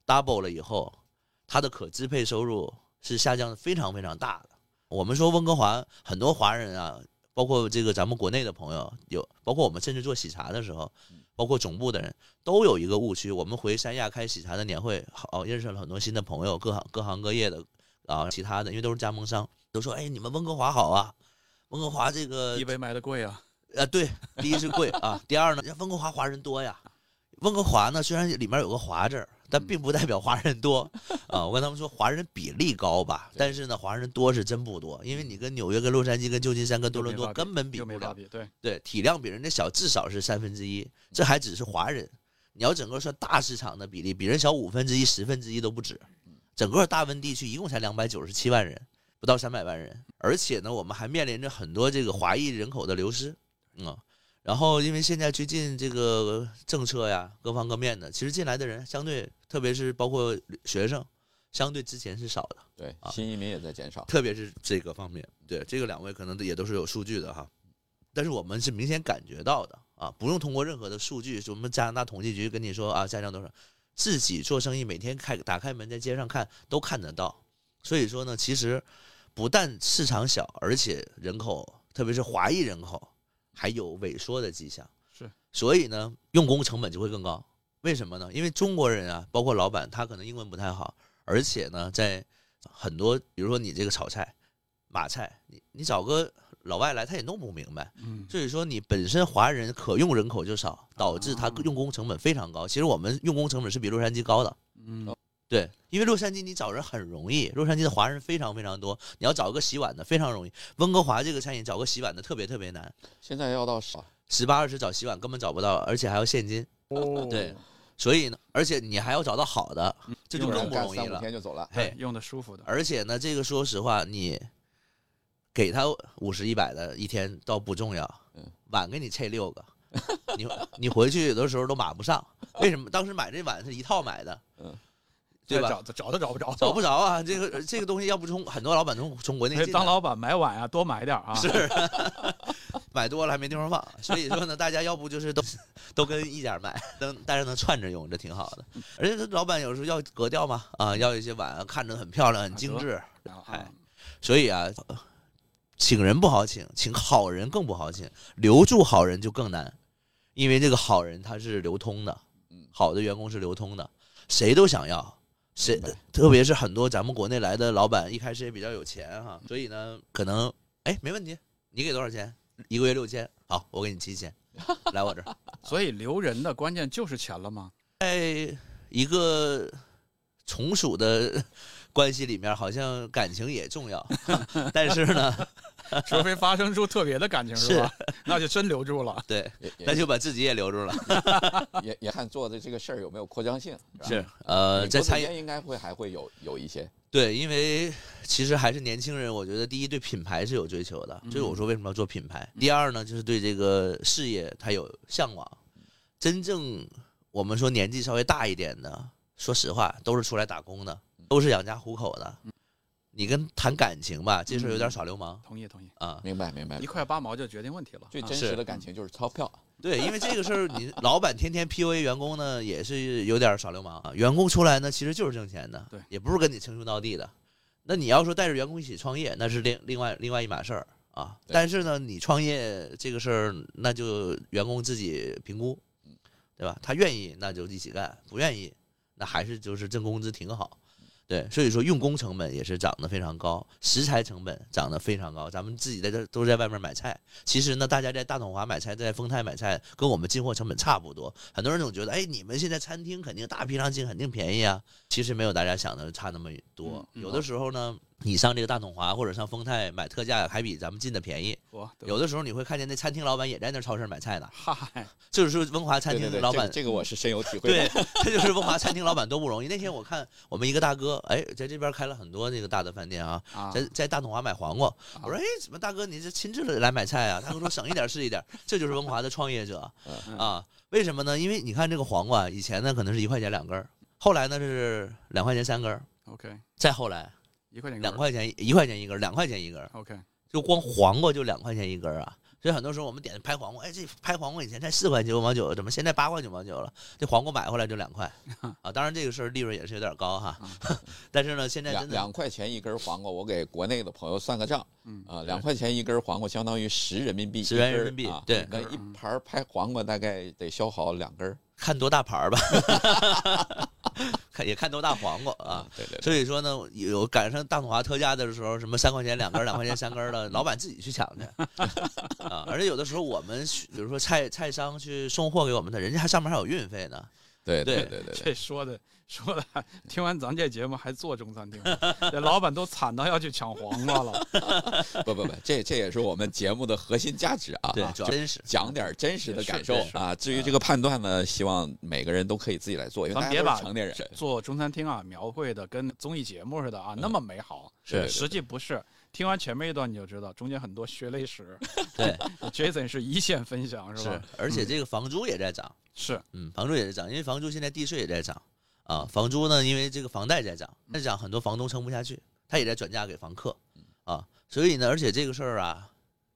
[SPEAKER 3] double 了以后，他的可支配收入是下降的非常非常大的。我们说温哥华很多华人啊，包括这个咱们国内的朋友，有包括我们甚至做喜茶的时候，包括总部的人都有一个误区。我们回三亚开喜茶的年会，好认识了很多新的朋友，各行各行各业的啊，其他的，因为都是加盟商，都说哎，你们温哥华好啊，温哥华这个
[SPEAKER 1] 一杯卖的贵啊，
[SPEAKER 3] 啊，对，第一是贵啊，第二呢，温哥华华人多呀。温哥华呢，虽然里面有个华字儿，但并不代表华人多啊。我跟他们说，华人比例高吧，但是呢，华人多是真不多，因为你跟纽约、跟洛杉矶、跟旧金山、跟多伦多根本比不了。
[SPEAKER 1] 对，
[SPEAKER 3] 对，体量比人家小，至少是三分之一，这还只是华人。你要整个算大市场的比例，比人小五分之一、十分之一都不止。整个大温地区一共才两百九十七万人，不到三百万人，而且呢，我们还面临着很多这个华裔人口的流失，嗯。然后，因为现在最近这个政策呀，各方各面的，其实进来的人相对，特别是包括学生，相对之前是少的。
[SPEAKER 2] 对
[SPEAKER 3] 啊，
[SPEAKER 2] 新移民也在减少。
[SPEAKER 3] 特别是这个方面，对这个两位可能也都是有数据的哈，但是我们是明显感觉到的啊，不用通过任何的数据，什么加拿大统计局跟你说啊下降多少，自己做生意每天开打开门在街上看都看得到，所以说呢，其实不但市场小，而且人口特别是华裔人口还有萎缩的迹象，
[SPEAKER 1] 是，
[SPEAKER 3] 所以呢，用工成本就会更高。为什么呢？因为中国人啊，包括老板，他可能英文不太好，而且呢，在很多，比如说你这个炒菜、马菜，你你找个老外来，他也弄不明白。
[SPEAKER 1] 嗯，
[SPEAKER 3] 所以说，你本身华人可用人口就少，导致他
[SPEAKER 1] 啊
[SPEAKER 3] 用工成本非常高。其实我们用工成本是比洛杉矶高的。
[SPEAKER 1] 嗯，
[SPEAKER 3] 对，因为洛杉矶你找人很容易，洛杉矶的华人非常非常多，你要找一个洗碗的非常容易。温哥华这个餐饮找个洗碗的特别特别难，
[SPEAKER 2] 现在要到十，
[SPEAKER 3] 十八二十找洗碗根本找不到，而且还要现金。
[SPEAKER 2] 哦
[SPEAKER 3] 对，所以呢，而且你还要找到好的，这就更不容易了。
[SPEAKER 2] 干三五天就走了。
[SPEAKER 3] 嘿，
[SPEAKER 1] 用的舒服的，
[SPEAKER 3] 而且呢，这个说实话，你给他五十一百的一天倒不重要
[SPEAKER 2] 嗯，
[SPEAKER 3] 碗给你拆六个，你你回去有的时候都码不上。为什么？当时买这碗是一套买的，
[SPEAKER 2] 嗯，
[SPEAKER 3] 对吧？
[SPEAKER 1] 找找都找不着，
[SPEAKER 3] 找不着啊！这个这个东西要不从很多老板从从国内进
[SPEAKER 1] 当老板买碗啊，多买点儿啊，是，
[SPEAKER 3] 买多了还没地方放，所以说呢，大家要不就是都 都跟一家买，能大家能串着用，这挺好的。而且老板有时候要格调嘛，啊，要一些碗看着很漂亮、很精致，
[SPEAKER 1] 啊
[SPEAKER 3] 哎所以啊，呃请人不好请，请好人更不好请，留住好人就更难，因为这个好人他是流通的
[SPEAKER 2] 嗯，
[SPEAKER 3] 好的员工是流通的，谁都想要。谁特别是很多咱们国内来的老板，一开始也比较有钱哈，所以呢，可能哎没问题，你给多少钱？一个月六千，好，我给你七千，来我这儿。
[SPEAKER 1] 所以留人的关键就是钱了吗？
[SPEAKER 3] 在一个从属的关系里面，好像感情也重要，但是呢，
[SPEAKER 1] 除非发生出特别的感情是吧？那就真留住了。
[SPEAKER 3] 对，那就把自己也留住了。
[SPEAKER 2] 也也看做的这个事儿有没有扩张性，吧
[SPEAKER 3] 是，呃，
[SPEAKER 2] 美
[SPEAKER 3] 在餐饮
[SPEAKER 2] 应该会还会有有一些，
[SPEAKER 3] 对，因为其实还是年轻人，我觉得第一对品牌是有追求的，就是我说为什么要做品牌。第二呢，就是对这个事业他有向往。真正我们说年纪稍微大一点的，说实话都是出来打工的，都是养家糊口的。你跟谈感情吧，这事儿有点耍流氓
[SPEAKER 1] 同意同意，
[SPEAKER 3] 啊。
[SPEAKER 2] 明白明白
[SPEAKER 1] 一。块八毛就决定问题了。啊
[SPEAKER 2] 最真实的感情就是钞票，
[SPEAKER 3] 对，因为这个事儿，你老板天天 PUA 员工呢，也是有点耍流氓啊。员工出来呢，其实就是挣钱的，
[SPEAKER 1] 对
[SPEAKER 3] 也不是跟你称兄道弟的。那你要说带着员工一起创业，那是另另外另外一码事儿啊。但是呢，你创业这个事儿，那就员工自己评估，对吧？他愿意那就一起干，不愿意那还是就是挣工资挺好。对，所以说用工成本也是涨得非常高，食材成本涨得非常高。咱们自己在这都在外面买菜，其实呢，大家在大统华买菜，在丰泰买菜，跟我们进货成本差不多。很多人总觉得，哎，你们现在餐厅肯定大批量进，肯定便宜啊。其实没有大家想的差那么多。有的时候呢，你上这个大统华或者上丰泰买特价，还比咱们进的便宜。
[SPEAKER 1] 我
[SPEAKER 3] 有的时候你会看见那餐厅老板也在那超市买菜呢，
[SPEAKER 1] 嗨，
[SPEAKER 3] 就是说文华餐厅的老板
[SPEAKER 2] 这个这个我是深有体会
[SPEAKER 3] 对
[SPEAKER 2] 的。，
[SPEAKER 3] 这就是文华餐厅老板多不容易。那天我看我们一个大哥，哎，在这边开了很多那个大的饭店啊，
[SPEAKER 1] 啊，
[SPEAKER 3] 在在大统华买黄瓜。我说，哎，怎么大哥你这亲自来买菜啊？他跟我说省一点是一点，这就是文华的创业者
[SPEAKER 1] 嗯
[SPEAKER 3] 啊。为什么呢？因为你看这个黄瓜，以前呢可能是一块钱两根儿，后来呢是两块钱三根儿
[SPEAKER 1] ，OK，
[SPEAKER 3] 再后来
[SPEAKER 1] 一块钱
[SPEAKER 3] 两块钱一块钱一根儿，两块钱一根儿
[SPEAKER 1] ，OK，
[SPEAKER 3] 就光黄瓜就两块钱一根儿啊。所以很多时候我们点拍黄瓜，哎，这拍黄瓜以前才四块九毛九，怎么现在八块九毛九了？这黄瓜买回来就两块 啊！当然这个事儿利润也是有点高哈，但是呢，现在
[SPEAKER 2] 两
[SPEAKER 3] 真的
[SPEAKER 2] 两块钱一根黄瓜，我给国内的朋友算个账
[SPEAKER 1] 嗯
[SPEAKER 2] 啊，两块钱一根黄瓜相当于十人民币
[SPEAKER 3] ，10元人民币
[SPEAKER 2] 啊
[SPEAKER 3] 对
[SPEAKER 2] 那一盘拍黄瓜大概得消耗两根
[SPEAKER 3] 看多大盘儿吧，看也看多大黄瓜啊。，
[SPEAKER 2] 对对对，
[SPEAKER 3] 所以说呢，有赶上大统华特价的时候，什么三块钱两根、两块钱三根的，老板自己去抢去 啊。而且有的时候我们，比如说菜菜商去送货给我们的，人家还上面还有运费呢。
[SPEAKER 2] 对
[SPEAKER 3] 对
[SPEAKER 2] 对对对对，
[SPEAKER 1] 这说的说的，听完咱这节目还做中餐厅，这老板都惨到要去抢黄瓜了。
[SPEAKER 2] 不不不，这这也是我们节目的核心价值啊，
[SPEAKER 3] 对真实。
[SPEAKER 2] 讲点真实的感受
[SPEAKER 3] 是是
[SPEAKER 2] 啊。至于这个判断呢，希望每个人都可以自己来做，因为
[SPEAKER 1] 咱别把
[SPEAKER 2] 成年人。
[SPEAKER 1] 做中餐厅啊，描绘的跟综艺节目似的啊，那么美好，
[SPEAKER 2] 是
[SPEAKER 1] 实际不是。听完前面一段你就知道，中间很多血泪史。
[SPEAKER 3] 对
[SPEAKER 1] ，Jason 是一线分享是
[SPEAKER 3] 是
[SPEAKER 1] 吧？，
[SPEAKER 3] 而且这个房租也在涨。
[SPEAKER 1] 是，
[SPEAKER 3] 嗯，房租也在涨，因为房租现在地税也在涨啊。房租呢，因为这个房贷在涨，在涨，很多房东撑不下去，他也在转嫁给房客啊。所以呢，而且这个事儿啊，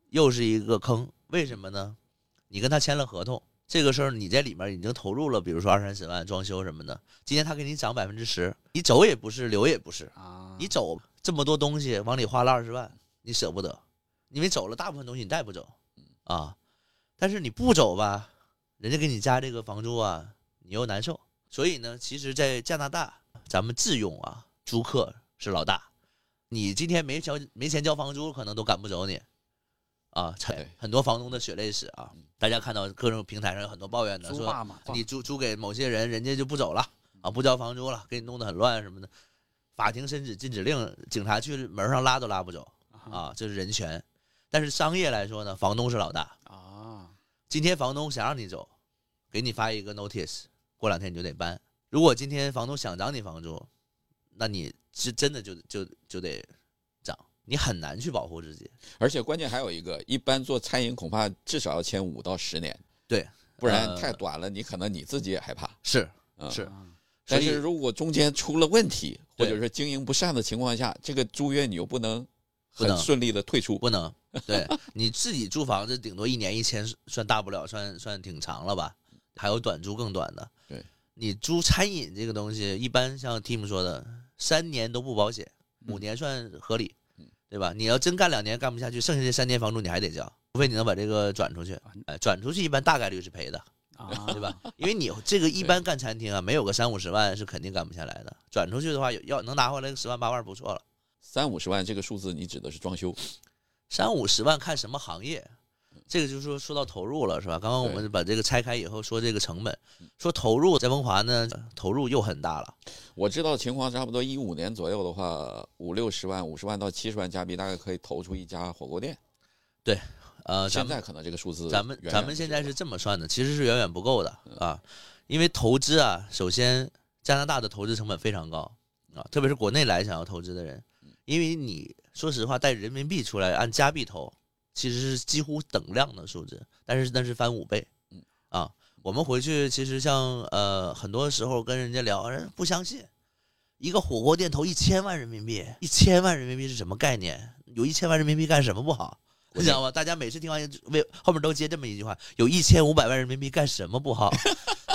[SPEAKER 3] 又是一个坑。为什么呢？你跟他签了合同，这个事儿你在里面已经投入了，比如说二三十万装修什么的，今天他给你涨百分之十，你走也不是，留也不是，
[SPEAKER 1] 啊，
[SPEAKER 3] 你走这么多东西往里花了二十万，你舍不得，因为走了大部分东西你带不走啊。但是你不走吧，人家给你加这个房租啊，你又难受。所以呢，其实，在加拿大，咱们自用啊，租客是老大。你今天没交没钱交房租，可能都赶不走你啊。很多房东的血泪史啊，大家看到各种平台上有很多抱怨的，说你租租给某些人，人家就不走了啊，不交房租了，给你弄得很乱什么的。法庭申请禁止令，警察去门上拉都拉不走啊，这是人权。但是商业来说呢，房东是老大。
[SPEAKER 1] 啊，
[SPEAKER 3] 今天房东想让你走，给你发一个 notice，过两天你就得搬。如果今天房东想涨你房租，那你是真的就就就得涨，你很难去保护自己。
[SPEAKER 2] 而且关键还有一个，一般做餐饮恐怕至少要签五到十年，
[SPEAKER 3] 对，
[SPEAKER 2] 不然
[SPEAKER 3] 呃
[SPEAKER 2] 太短了，你可能你自己也害怕。
[SPEAKER 3] 是
[SPEAKER 2] 嗯，
[SPEAKER 3] 是，
[SPEAKER 1] 啊
[SPEAKER 2] 但是如果中间出了问题，或者是经营不善的情况下，这个租约你又不能
[SPEAKER 3] 不能
[SPEAKER 2] 很顺利的退出。
[SPEAKER 3] 不能 对你自己租房子，顶多一年一签，算大不了，算算挺长了吧？还有短租更短的。
[SPEAKER 2] 对，
[SPEAKER 3] 你租餐饮这个东西，一般像 Tim 说的，三年都不保险，五年算合理，对吧？你要真干两年干不下去，剩下这三年房租你还得交，除非你能把这个转出去。哎，转出去一般大概率是赔的，
[SPEAKER 1] 啊，
[SPEAKER 3] 对吧？因为你这个一般干餐厅啊，没有个三五十万是肯定干不下来的。转出去的话，要能拿回来个十万八万不错了。
[SPEAKER 2] 三五十万这个数字，你指的是装修？
[SPEAKER 3] 三五十万看什么行业，这个就是说说到投入了，是吧？刚刚我们把这个拆开以后说这个成本，说投入在文华呢，投入又很大了。
[SPEAKER 2] 我知道情况差不多一五年左右的话，五六十万、五十万到七十万加币，大概可以投出一家火锅店。
[SPEAKER 3] 对，呃，
[SPEAKER 2] 现在可能这个数字
[SPEAKER 3] 咱们咱们现在是这么算的，其实是远远不够的啊，因为投资啊，首先加拿大的投资成本非常高啊，特别是国内来想要投资的人，因为你说实话带人民币出来按加币投，其实是几乎等量的数字，但是那是翻五倍
[SPEAKER 2] 嗯，
[SPEAKER 3] 啊，我们回去其实像呃很多时候跟人家聊，人不相信。一个火锅店投一千万人民币，一千万人民币是什么概念？有一千万人民币干什么不好？你知道吗？大家每次听完为后面都接这么一句话：有一千五百万人民币干什么不好？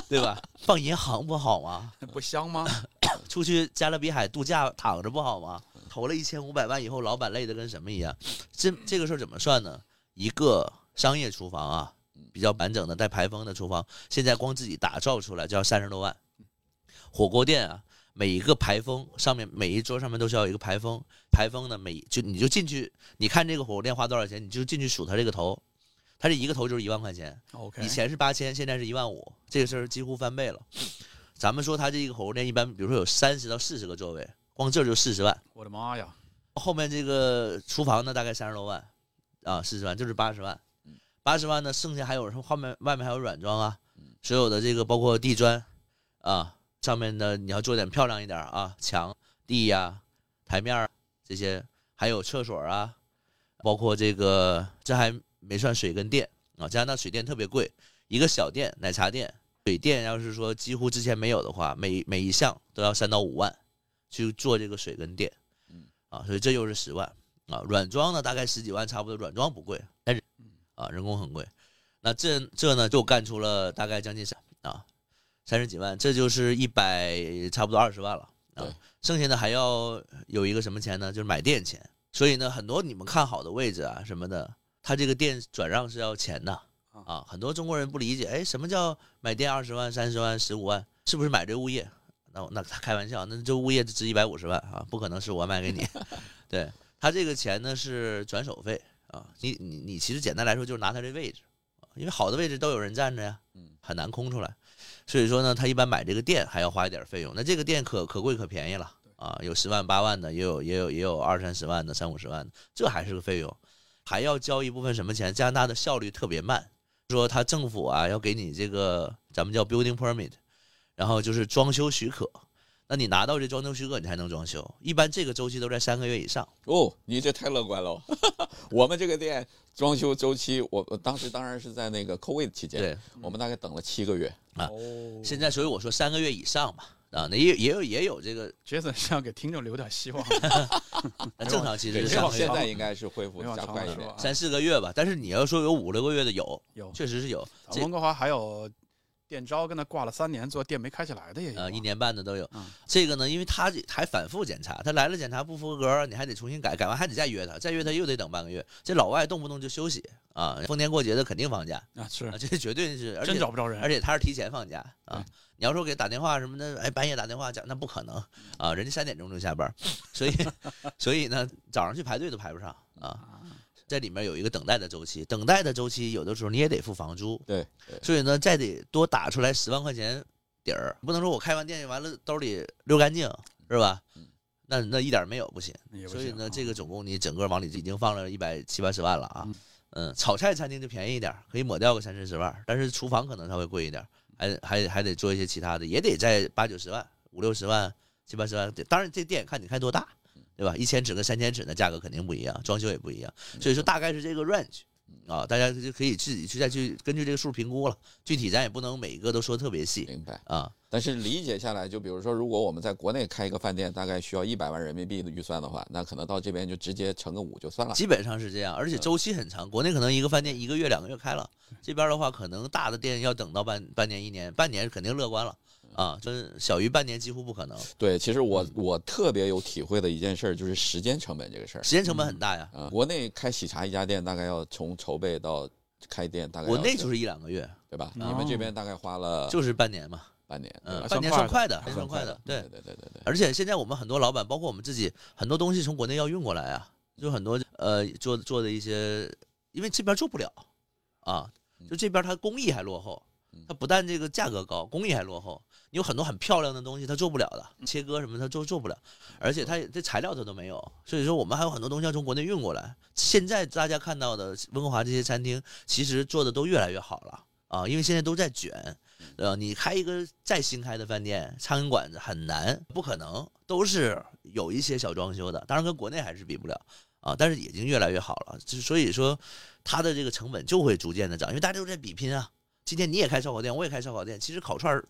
[SPEAKER 3] 对吧？放银行不好吗？
[SPEAKER 1] 不香吗？
[SPEAKER 3] 出去加勒比海度假躺着不好吗？投了一千五百万以后，老板累得跟什么一样？这这个事儿怎么算呢？一个商业厨房啊，比较完整的带排风的厨房，现在光自己打造出来就要三十多万。火锅店啊，每一个排风上面每一桌上面都是要有一个排风，排风呢每就你就进去，你看这个火锅店花多少钱，你就进去数它这个头，他这一个头就是一万块钱。
[SPEAKER 1] OK，
[SPEAKER 3] 以前是八千，现在是一万五，这个事儿几乎翻倍了。咱们说他这一个火锅店一般，比如说有三十到四十个座位，光这就四十万。
[SPEAKER 1] 我的妈呀！
[SPEAKER 3] 后面这个厨房呢，大概三十多万，啊，四十万就是八十万
[SPEAKER 2] 嗯，
[SPEAKER 3] 八十万呢，剩下还有什么后面外面还有软装啊，所有的这个包括地砖啊，上面的你要做点漂亮一点啊，墙地呀、台面儿这些，还有厕所啊，包括这个这还没算水跟电啊，加拿大水电特别贵，一个小店奶茶店水电要是说几乎之前没有的话，每每一项都要三到五万去做这个水跟电。嗯啊，所以这又是十万啊。软装呢，大概十几万，差不多。软装不贵，但是啊，人工很贵。那这这呢，就干出了大概将近三啊三十几万，这就是一百差不多二十万了啊。剩下的还要有一个什么钱呢？就是买电钱。所以呢，很多你们看好的位置啊什么的，它这个店转让是要钱的啊。很多中国人不理解，哎，什么叫买电二十万、三十万、十五万？是不是买这物业？那那他开玩笑，那这物业值一百五十万啊，不可能是我卖给你。对他这个钱呢是转手费啊，你你你其实简单来说就是拿他这位置，啊因为好的位置都有人占着呀，
[SPEAKER 2] 嗯，
[SPEAKER 3] 很难空出来。所以说呢，他一般买这个店还要花一点费用。那这个店可可贵可便宜了啊，有十万八万的，也有也有也有二三十万的，三五十万的，这还是个费用，还要交一部分什么钱？加拿大的效率特别慢，说他政府啊要给你这个咱们叫 building permit，然后就是装修许可。那你拿到这装修许可，你才能装修。一般这个周期都在三个月以上。
[SPEAKER 2] 哦，你这太乐观了。我们这个店装修周期，我我当时当然是在那个 COVID 期间，
[SPEAKER 3] 对，
[SPEAKER 2] 我们大概等了七个月。
[SPEAKER 3] 啊
[SPEAKER 1] 哦，
[SPEAKER 3] 现在所以我说三个月以上吧。啊，那也也有也有这个
[SPEAKER 1] ，Jason 是要给听众留点希望。
[SPEAKER 3] 那正常其实
[SPEAKER 2] 对，
[SPEAKER 3] 是三个月
[SPEAKER 2] 现现在应该是恢复加快一点
[SPEAKER 1] 长了说。
[SPEAKER 3] 三四个月吧。但是你要说有五六个月的有，
[SPEAKER 1] 有，
[SPEAKER 3] 确实是有。这
[SPEAKER 1] 咱温哥华还有店招跟他挂了三年，做店没开起来的也有啊。
[SPEAKER 3] 呃一年半的都有。
[SPEAKER 1] 嗯
[SPEAKER 3] 这个呢，因为他还反复检查，他来了检查不合格，你还得重新改，改完还得再约他，再约他又得等半个月。这老外动不动就休息啊，逢年过节的肯定放假
[SPEAKER 1] 啊，是
[SPEAKER 3] 啊，这绝对是，而且
[SPEAKER 1] 真找不着人。
[SPEAKER 3] 而且他是提前放假啊。你要说给打电话什么的，哎，半夜打电话讲那不可能啊，人家三点钟就下班，所以 所以呢，早上去排队都排不上啊。在里面有一个等待的周期，等待的周期有的时候你也得付房租，
[SPEAKER 2] 对对，
[SPEAKER 3] 所以呢，再得多打出来十万块钱底儿，不能说我开完店完了兜里溜干净，是吧
[SPEAKER 2] 嗯？
[SPEAKER 3] 那那一点儿没有不行。所以呢，这个总共你整个往里已经放了一百七八十万了啊
[SPEAKER 1] 嗯。
[SPEAKER 3] 嗯，炒菜餐厅就便宜一点儿，可以抹掉个三四十万，但是厨房可能稍微贵一点儿，还还还得做一些其他的，也得在八九十万、五六十万、七八十万。当然，这店看你开多大，对吧？一千尺跟三千尺的价格肯定不一样，装修也不一样。所以说大概是这个 range 啊，大家就可以自己去再去根据这个数评估了。具体咱也不能每一个都说特别细
[SPEAKER 2] 明白。
[SPEAKER 3] 啊。
[SPEAKER 2] 但是理解下来，就比如说，如果我们在国内开一个饭店，大概需要一百万人民币的预算的话，那可能到这边就直接乘个五就算了。
[SPEAKER 3] 基本上是这样，而且周期很长。国内可能一个饭店一个月、两个月开了，这边的话可能大的店要等到半半年、一年，半年肯定乐观了啊，真小于半年几乎不可能。
[SPEAKER 2] 对，其实我我特别有体会的一件事儿就是时间成本这个事儿。
[SPEAKER 3] 时间成本很大呀。
[SPEAKER 2] 啊，国内开喜茶一家店大概要从筹备到开店，大概
[SPEAKER 3] 国内就是一两个月，
[SPEAKER 2] 对吧？
[SPEAKER 1] 哦
[SPEAKER 2] 你们这边大概花了
[SPEAKER 3] 就是半年嘛。
[SPEAKER 2] 半年，
[SPEAKER 3] 嗯，半年算快的，还算快的，对
[SPEAKER 2] 对。对对对对。
[SPEAKER 3] 而且现在我们很多老板，包括我们自己，很多东西从国内要运过来啊，就很多呃做做的一些，因为这边做不了啊，就这边它工艺还落后，它不但这个价格高，工艺还落后，你有很多很漂亮的东西它做不了的，切割什么它做做不了，而且它这材料它都没有，所以说我们还有很多东西要从国内运过来。现在大家看到的温哥华这些餐厅，其实做的都越来越好了啊，因为现在都在卷。呃，你开一个再新开的饭店、苍蝇馆子很难，不可能，都是有一些小装修的，当然跟国内还是比不了啊，但是已经越来越好了。就所以说，它的这个成本就会逐渐的涨，因为大家都在比拼啊。今天你也开烧烤店，我也开烧烤店，其实烤串儿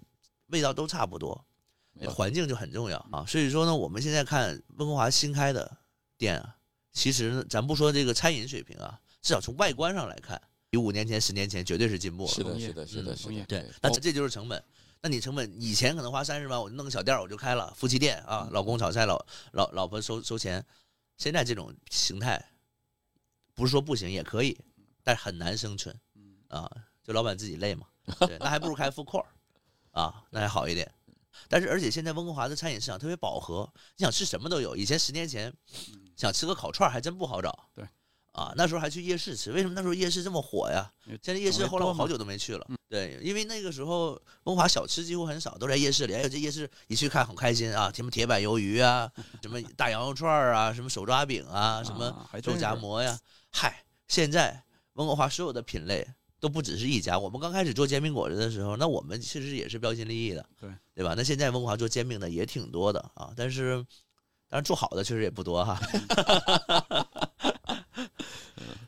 [SPEAKER 3] 味道都差不多，环境就很重要啊。所以说呢，我们现在看温哥华新开的店啊，其实呢，咱不说这个餐饮水平啊，至少从外观上来看，比五年前、十年前绝对是进步了。
[SPEAKER 2] 是的，是的，是的，
[SPEAKER 3] 嗯
[SPEAKER 2] 是的，
[SPEAKER 3] 对，那这这就是成本。那你成本以前可能花三十万，我就弄个小店我就开了，夫妻店啊，老公炒菜，老老老婆收收钱。现在这种形态，不是说不行，也可以，但是很难生存啊，就老板自己累嘛。对，那还不如开 food court 啊，那还好一点。但是而且现在温哥华的餐饮市场特别饱和，你想吃什么都有。以前十年前想吃个烤串儿还真不好找。
[SPEAKER 1] 对。
[SPEAKER 3] 啊，那时候还去夜市吃，为什么那时候夜市这么火呀？现在夜市后来我好久都没去了。对，因为那个时候温华小吃几乎很少，都在夜市里。哎呦，这夜市一去看很开心啊，什么铁板鱿鱼啊，什么 大羊肉串啊，什么手抓饼啊，什么肉夹馍呀。嗨，现在温哥华所有的品类都不只是一家。我们刚开始做煎饼果子的时候，那我们其实也是标新立异的，
[SPEAKER 1] 对
[SPEAKER 3] 对吧？那现在温哥华做煎饼的也挺多的啊，但是当然做好的确实也不多哈。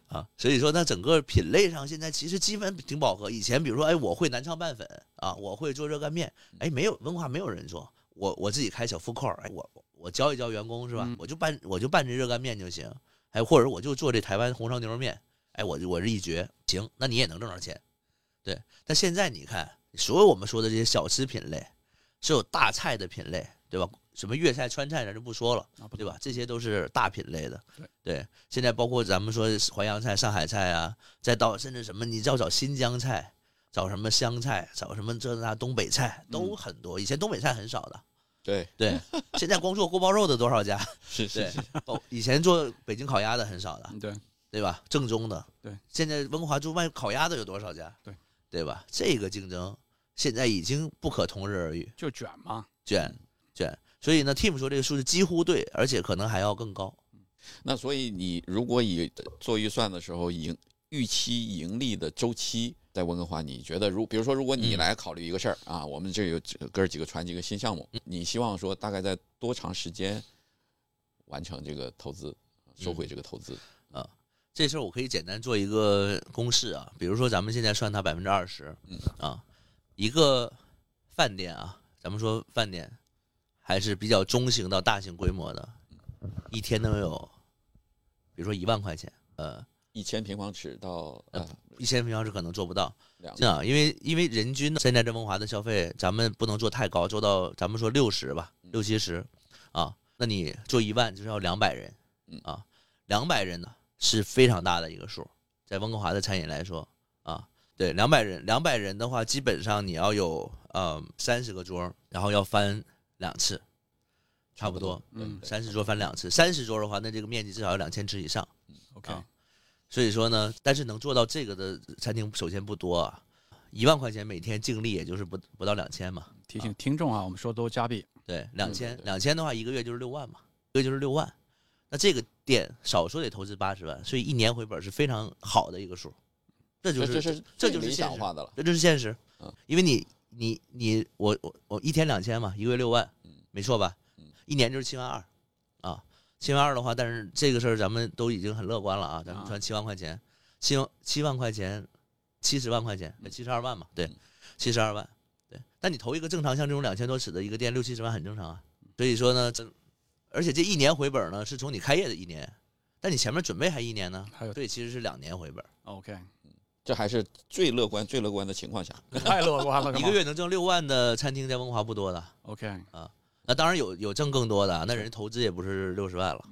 [SPEAKER 3] 啊，所以说那整个品类上现在其实基本挺饱和。以前比如说，哎，我会南昌拌粉啊，我会做热干面，哎，没有文化没有人做，我我自己开小 food court，哎，我我教一教员工是吧？
[SPEAKER 1] 嗯
[SPEAKER 3] 我就拌我就拌这热干面就行，哎，或者我就做这台湾红烧牛肉面，哎，我我是一绝，行，那你也能挣着钱，对。但现在你看，所有我们说的这些小吃品类，是有大菜的品类，对吧？什么粤菜、川菜咱就不说了。对吧？这些都是大品类的。
[SPEAKER 1] 对
[SPEAKER 3] 现在包括咱们说淮扬菜、上海菜啊，再到甚至什么，你要找新疆菜，找什么湘菜，找什么这那东北菜都很多。以前东北菜很少的，
[SPEAKER 2] 对，
[SPEAKER 3] 对，现在光做锅包肉的多少家？对
[SPEAKER 2] 是是是，，
[SPEAKER 3] 哦，以前做北京烤鸭的很少的，
[SPEAKER 1] 嗯对，
[SPEAKER 3] 对吧？正宗的，
[SPEAKER 1] 对。
[SPEAKER 3] 现在温哥华做卖烤鸭的有多少家？
[SPEAKER 1] 对，
[SPEAKER 3] 对吧？这个竞争现在已经不可同日而语，
[SPEAKER 1] 就卷嘛。
[SPEAKER 3] 卷卷。所以呢，Team 说这个数字几乎对，而且可能还要更高。
[SPEAKER 2] 那所以你如果以做预算的时候盈预期盈利的周期，在温哥华，你觉得如比如说，如果你
[SPEAKER 3] 嗯
[SPEAKER 2] 来考虑一个事儿啊，我们这有哥儿几个传几个新项目，你希望说大概在多长时间完成这个投资，收回这个投资？
[SPEAKER 3] 这事儿我可以简单做一个公式啊，比如说咱们现在算它百分之二十，
[SPEAKER 2] 嗯
[SPEAKER 3] 啊，一个饭店啊，咱们说饭店还是比较中型到大型规模的，一天能有，比如说一万块钱，呃，
[SPEAKER 2] 一千平方尺到呃
[SPEAKER 3] 一千平方尺可能做不到，
[SPEAKER 2] 两
[SPEAKER 3] 这样，因为因为人均现在这文华的消费，咱们不能做太高，做到咱们说六十吧，六七十，啊，那你做一万就是要两百人
[SPEAKER 2] 嗯，
[SPEAKER 3] 啊，两百人呢是非常大的一个数，在温哥华的餐饮来说啊，对，两百人，两百人的话，基本上你要有呃三十个桌，然后要翻两次，差不多，
[SPEAKER 1] 嗯
[SPEAKER 2] 对
[SPEAKER 3] 三十桌翻两次，三十桌的话，那这个面积至少要两千尺以上。
[SPEAKER 1] OK，
[SPEAKER 3] 啊所以说呢，但是能做到这个的餐厅首先不多啊，一万块钱每天净利也就是不不到两千嘛。
[SPEAKER 1] 提醒听众啊，我们说都加币，
[SPEAKER 3] 对，两千两千的话，一个月就是六万嘛，一个月就是六万。那这个店少说得投资八十万，所以一年回本是非常好的一个数。这就是
[SPEAKER 2] 这
[SPEAKER 3] 就是现实
[SPEAKER 2] 想化的了。
[SPEAKER 3] 这就是现实
[SPEAKER 2] 嗯，
[SPEAKER 3] 因为你你你我我我一天两千嘛，一个月六万
[SPEAKER 2] 嗯，
[SPEAKER 3] 没错吧
[SPEAKER 2] 嗯？
[SPEAKER 3] 一年就是七万二，啊，七万二的话，但是这个事儿咱们都已经很乐观了啊，咱们
[SPEAKER 1] 啊
[SPEAKER 3] 算七万块钱，七万七万块钱，七十万块钱，七十二万嘛，对
[SPEAKER 2] 嗯，
[SPEAKER 3] 七十二万，对。但你投一个正常像这种两千多尺的一个店，六七十万很正常啊。所以说呢，这而且这一年回本呢，是从你开业的一年，但你前面准备还一年呢，
[SPEAKER 1] 还有
[SPEAKER 3] 对，其实是两年回本
[SPEAKER 1] ，OK，
[SPEAKER 2] 这还是最乐观、最乐观的情况下。
[SPEAKER 1] 太乐观了，
[SPEAKER 3] 一个月能挣六万的餐厅在温华不多的。
[SPEAKER 1] OK，啊
[SPEAKER 3] 那当然有有挣更多的，那人投资也不是六十万了，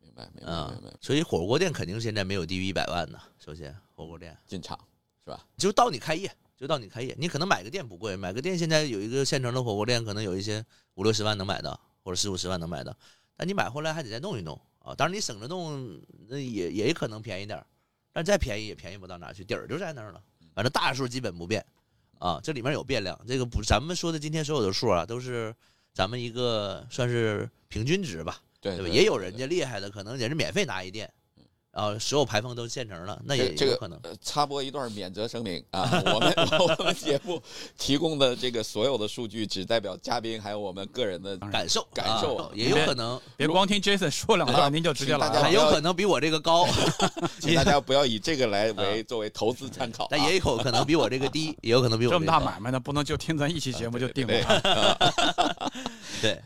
[SPEAKER 2] 明白，明白，
[SPEAKER 3] 啊
[SPEAKER 2] 明白。
[SPEAKER 3] 所以火锅店肯定现在没有低于一百万的。首先，火锅店
[SPEAKER 2] 进场是吧？
[SPEAKER 3] 就到你开业，就到你开业，你可能买个店不贵，买个店现在有一个现成的火锅店，可能有一些五六十万能买到，或者四五十万能买到，但你买回来还得再弄一弄啊。当然你省着弄，那也也可能便宜点儿，但再便宜也便宜不到哪去，底儿就在那儿了。反正大数基本不变啊，这里面有变量，这个不，咱们说的今天所有的数啊，都是咱们一个算是平均值吧。
[SPEAKER 2] 对
[SPEAKER 3] 对吧？也有人家厉害的，可能人家免费拿一店，啊，所有排放都现成了，那也
[SPEAKER 2] 这
[SPEAKER 3] 可能。
[SPEAKER 2] 呃插播一段免责声明啊，我们 我们节目提供的这个所有的数据只代表嘉宾还有我们个人的
[SPEAKER 3] 感受
[SPEAKER 2] 感受
[SPEAKER 3] 啊也有可能，
[SPEAKER 1] 别光听 Jason 说两段，您就直接来了
[SPEAKER 3] 很。有可能比我这个高，
[SPEAKER 2] 请大家不要以这个来 为作为投资参考啊。
[SPEAKER 3] 但也有可能比我这个低，也有可能比我
[SPEAKER 1] 这么大买卖呢，不能就听咱一期节目就定
[SPEAKER 2] 对
[SPEAKER 1] 了。
[SPEAKER 3] 对，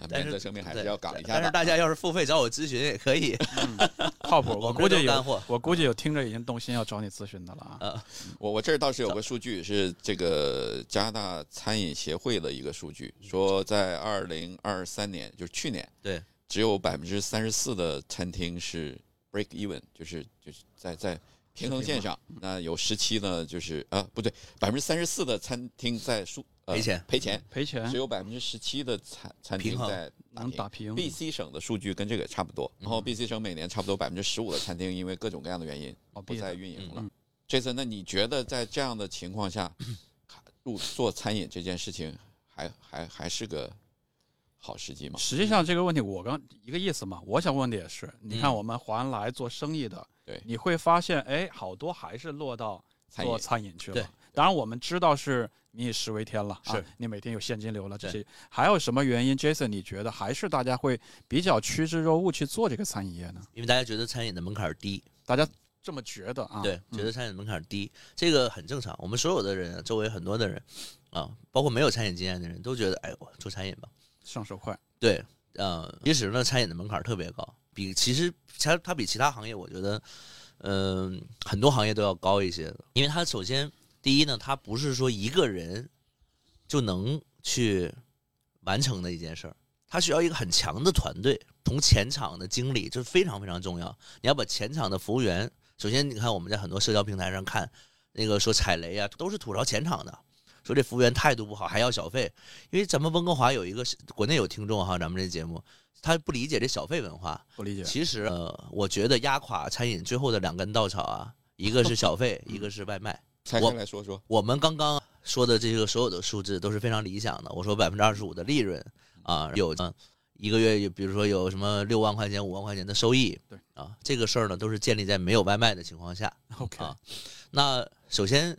[SPEAKER 3] 但是
[SPEAKER 2] 免责声明还是要搞一下
[SPEAKER 3] 但是。大家要是付费找我咨询也可以，
[SPEAKER 1] 靠谱，我估计有
[SPEAKER 3] 干货，
[SPEAKER 1] 我估计有听着已经动心要找你咨询的了啊。
[SPEAKER 3] 呃，
[SPEAKER 2] 我我这儿倒是有个数据，是这个加拿大餐饮协会的一个数据，说在二零二三年，就是去年，
[SPEAKER 3] 对，
[SPEAKER 2] 只有百分之三十四的餐厅是 break even，就是就是在在平衡线上。那有十七呢，就是啊不对，百分之三十四的餐厅在输、呃、
[SPEAKER 3] 赔钱。
[SPEAKER 2] 赔钱，
[SPEAKER 1] 赔钱。
[SPEAKER 2] 只有百分之十七的餐餐厅在
[SPEAKER 1] 能打平。
[SPEAKER 2] BC 省的数据跟这个差不多，然后 BC 省每年差不多百分之十五的餐厅因为各种各样的原因
[SPEAKER 1] 哦
[SPEAKER 2] 不再运营了
[SPEAKER 1] 嗯。
[SPEAKER 2] 这次，那你觉得在这样的情况下，入做餐饮这件事情还还还是个好时机吗？
[SPEAKER 1] 实际上这个问题我刚一个意思嘛，我想问的也是，你看
[SPEAKER 3] 嗯。
[SPEAKER 1] 我们华安来做生意的，
[SPEAKER 2] 对。
[SPEAKER 1] 你会发现，哎，好多还是落到做
[SPEAKER 2] 餐饮
[SPEAKER 1] 去了。当然我们知道是民以食为天了，啊
[SPEAKER 3] 是
[SPEAKER 1] 你每天有现金流了这些，还有什么原因？Jason，你觉得还是大家会比较趋之若鹜去做这个餐饮业呢？
[SPEAKER 3] 因为大家觉得餐饮的门槛低，
[SPEAKER 1] 大家这么觉得啊？
[SPEAKER 3] 对，
[SPEAKER 1] 嗯
[SPEAKER 3] 觉得餐饮门槛低，这个很正常。我们所有的人，周围很多的人啊，包括没有餐饮经验的人都觉得，哎，我做餐饮吧。
[SPEAKER 1] 上手快，
[SPEAKER 3] 对，呃，其实呢，餐饮的门槛特别高，比其实它它比其他行业，我觉得，嗯、很多行业都要高一些的，因为它首先第一呢，它不是说一个人就能去完成的一件事儿，它需要一个很强的团队，从前场的经理这非常非常重要，你要把前场的服务员，首先你看我们在很多社交平台上看那个说踩雷啊，都是吐槽前场的。说这服务员态度不好，还要小费，因为咱们温哥华有一个国内有听众哈，咱们这节目他不理解这小费文化。
[SPEAKER 1] 不理解。
[SPEAKER 3] 其实呃，我觉得压垮餐饮最后的两根稻草啊，一个是小费，一个是外卖。
[SPEAKER 2] 拆
[SPEAKER 3] 我
[SPEAKER 2] 开来说说。
[SPEAKER 3] 我们刚刚说的这个所有的数字都是非常理想的。我说百分之二十五的利润啊，有呃一个月有比如说有什么六万块钱、五万块钱的收益，
[SPEAKER 1] 对
[SPEAKER 3] 啊，这个事儿呢都是建立在没有外卖的情况下。
[SPEAKER 1] OK，
[SPEAKER 3] 啊那首先，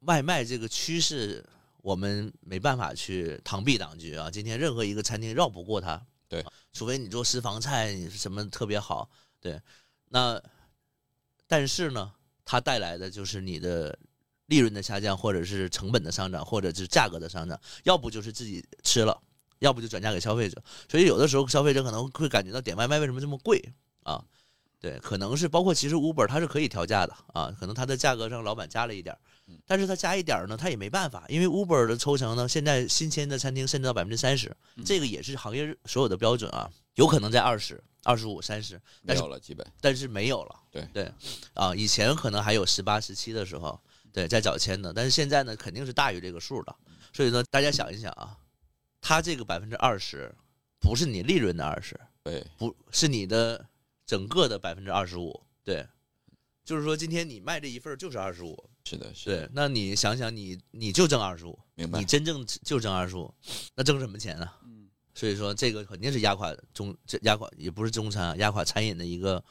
[SPEAKER 3] 外卖这个趋势，我们没办法去螳臂挡车啊。今天任何一个餐厅绕不过它，
[SPEAKER 2] 对
[SPEAKER 3] 啊除非你做私房菜，你什么特别好，对。那但是呢，它带来的就是你的利润的下降，或者是成本的上涨，或者是价格的上涨，要不就是自己吃了，要不就转嫁给消费者。所以有的时候消费者可能会感觉到点外卖为什么这么贵啊？对，可能是包括其实 Uber 它是可以调价的啊，可能它的价格上老板加了一点儿，但是它加一点儿呢，它也没办法，因为 Uber 的抽成呢，现在新签的餐厅甚至到百分之三十，这个也是行业所有的标准啊，有可能在二十、二十五、三十，
[SPEAKER 2] 没
[SPEAKER 3] 但是
[SPEAKER 2] 有了，基本
[SPEAKER 3] 但是没有了。
[SPEAKER 2] 对
[SPEAKER 3] 对，啊，以前可能还有十八、十七的时候，对，在早签的，但是现在呢，肯定是大于这个数的。所以说，大家想一想啊，他这个百分之二十，不是你利润的二十，
[SPEAKER 2] 对，
[SPEAKER 3] 不是你的整个的百分之二十五，对，就是说今天你卖这一份就是二十五，
[SPEAKER 2] 是的，是的，
[SPEAKER 3] 对，那你想想你你就挣二十五，
[SPEAKER 2] 明白
[SPEAKER 3] 你。真正就挣二十五，那挣什么钱啊？
[SPEAKER 1] 嗯，
[SPEAKER 3] 所以说这个肯定是压垮中这压垮也不是中餐啊，压垮餐饮的一个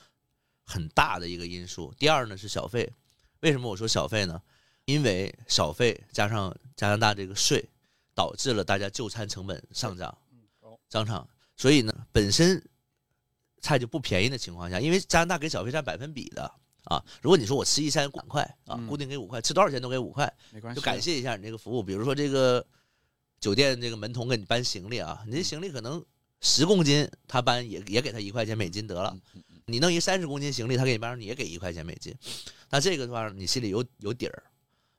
[SPEAKER 3] 很大的一个因素。第二呢是小费，为什么我说小费呢？因为小费加上加拿大这个税，导致了大家就餐成本上涨
[SPEAKER 1] 高，
[SPEAKER 3] 上涨。所以呢，本身菜就不便宜的情况下，因为加拿大给小费占百分比的啊。如果你说我吃一餐五块啊，
[SPEAKER 1] 嗯
[SPEAKER 3] 固定给五块，吃多少钱都给五块，
[SPEAKER 1] 没关系，
[SPEAKER 3] 就感谢一下你这个服务。比如说这个酒店这个门童给你搬行李啊，你这行李可能十公斤，他搬也也给他一块钱美金得了。你弄一三十公斤行李，他给你搬上，你也给一块钱美金。那这个的话，你心里有有底儿。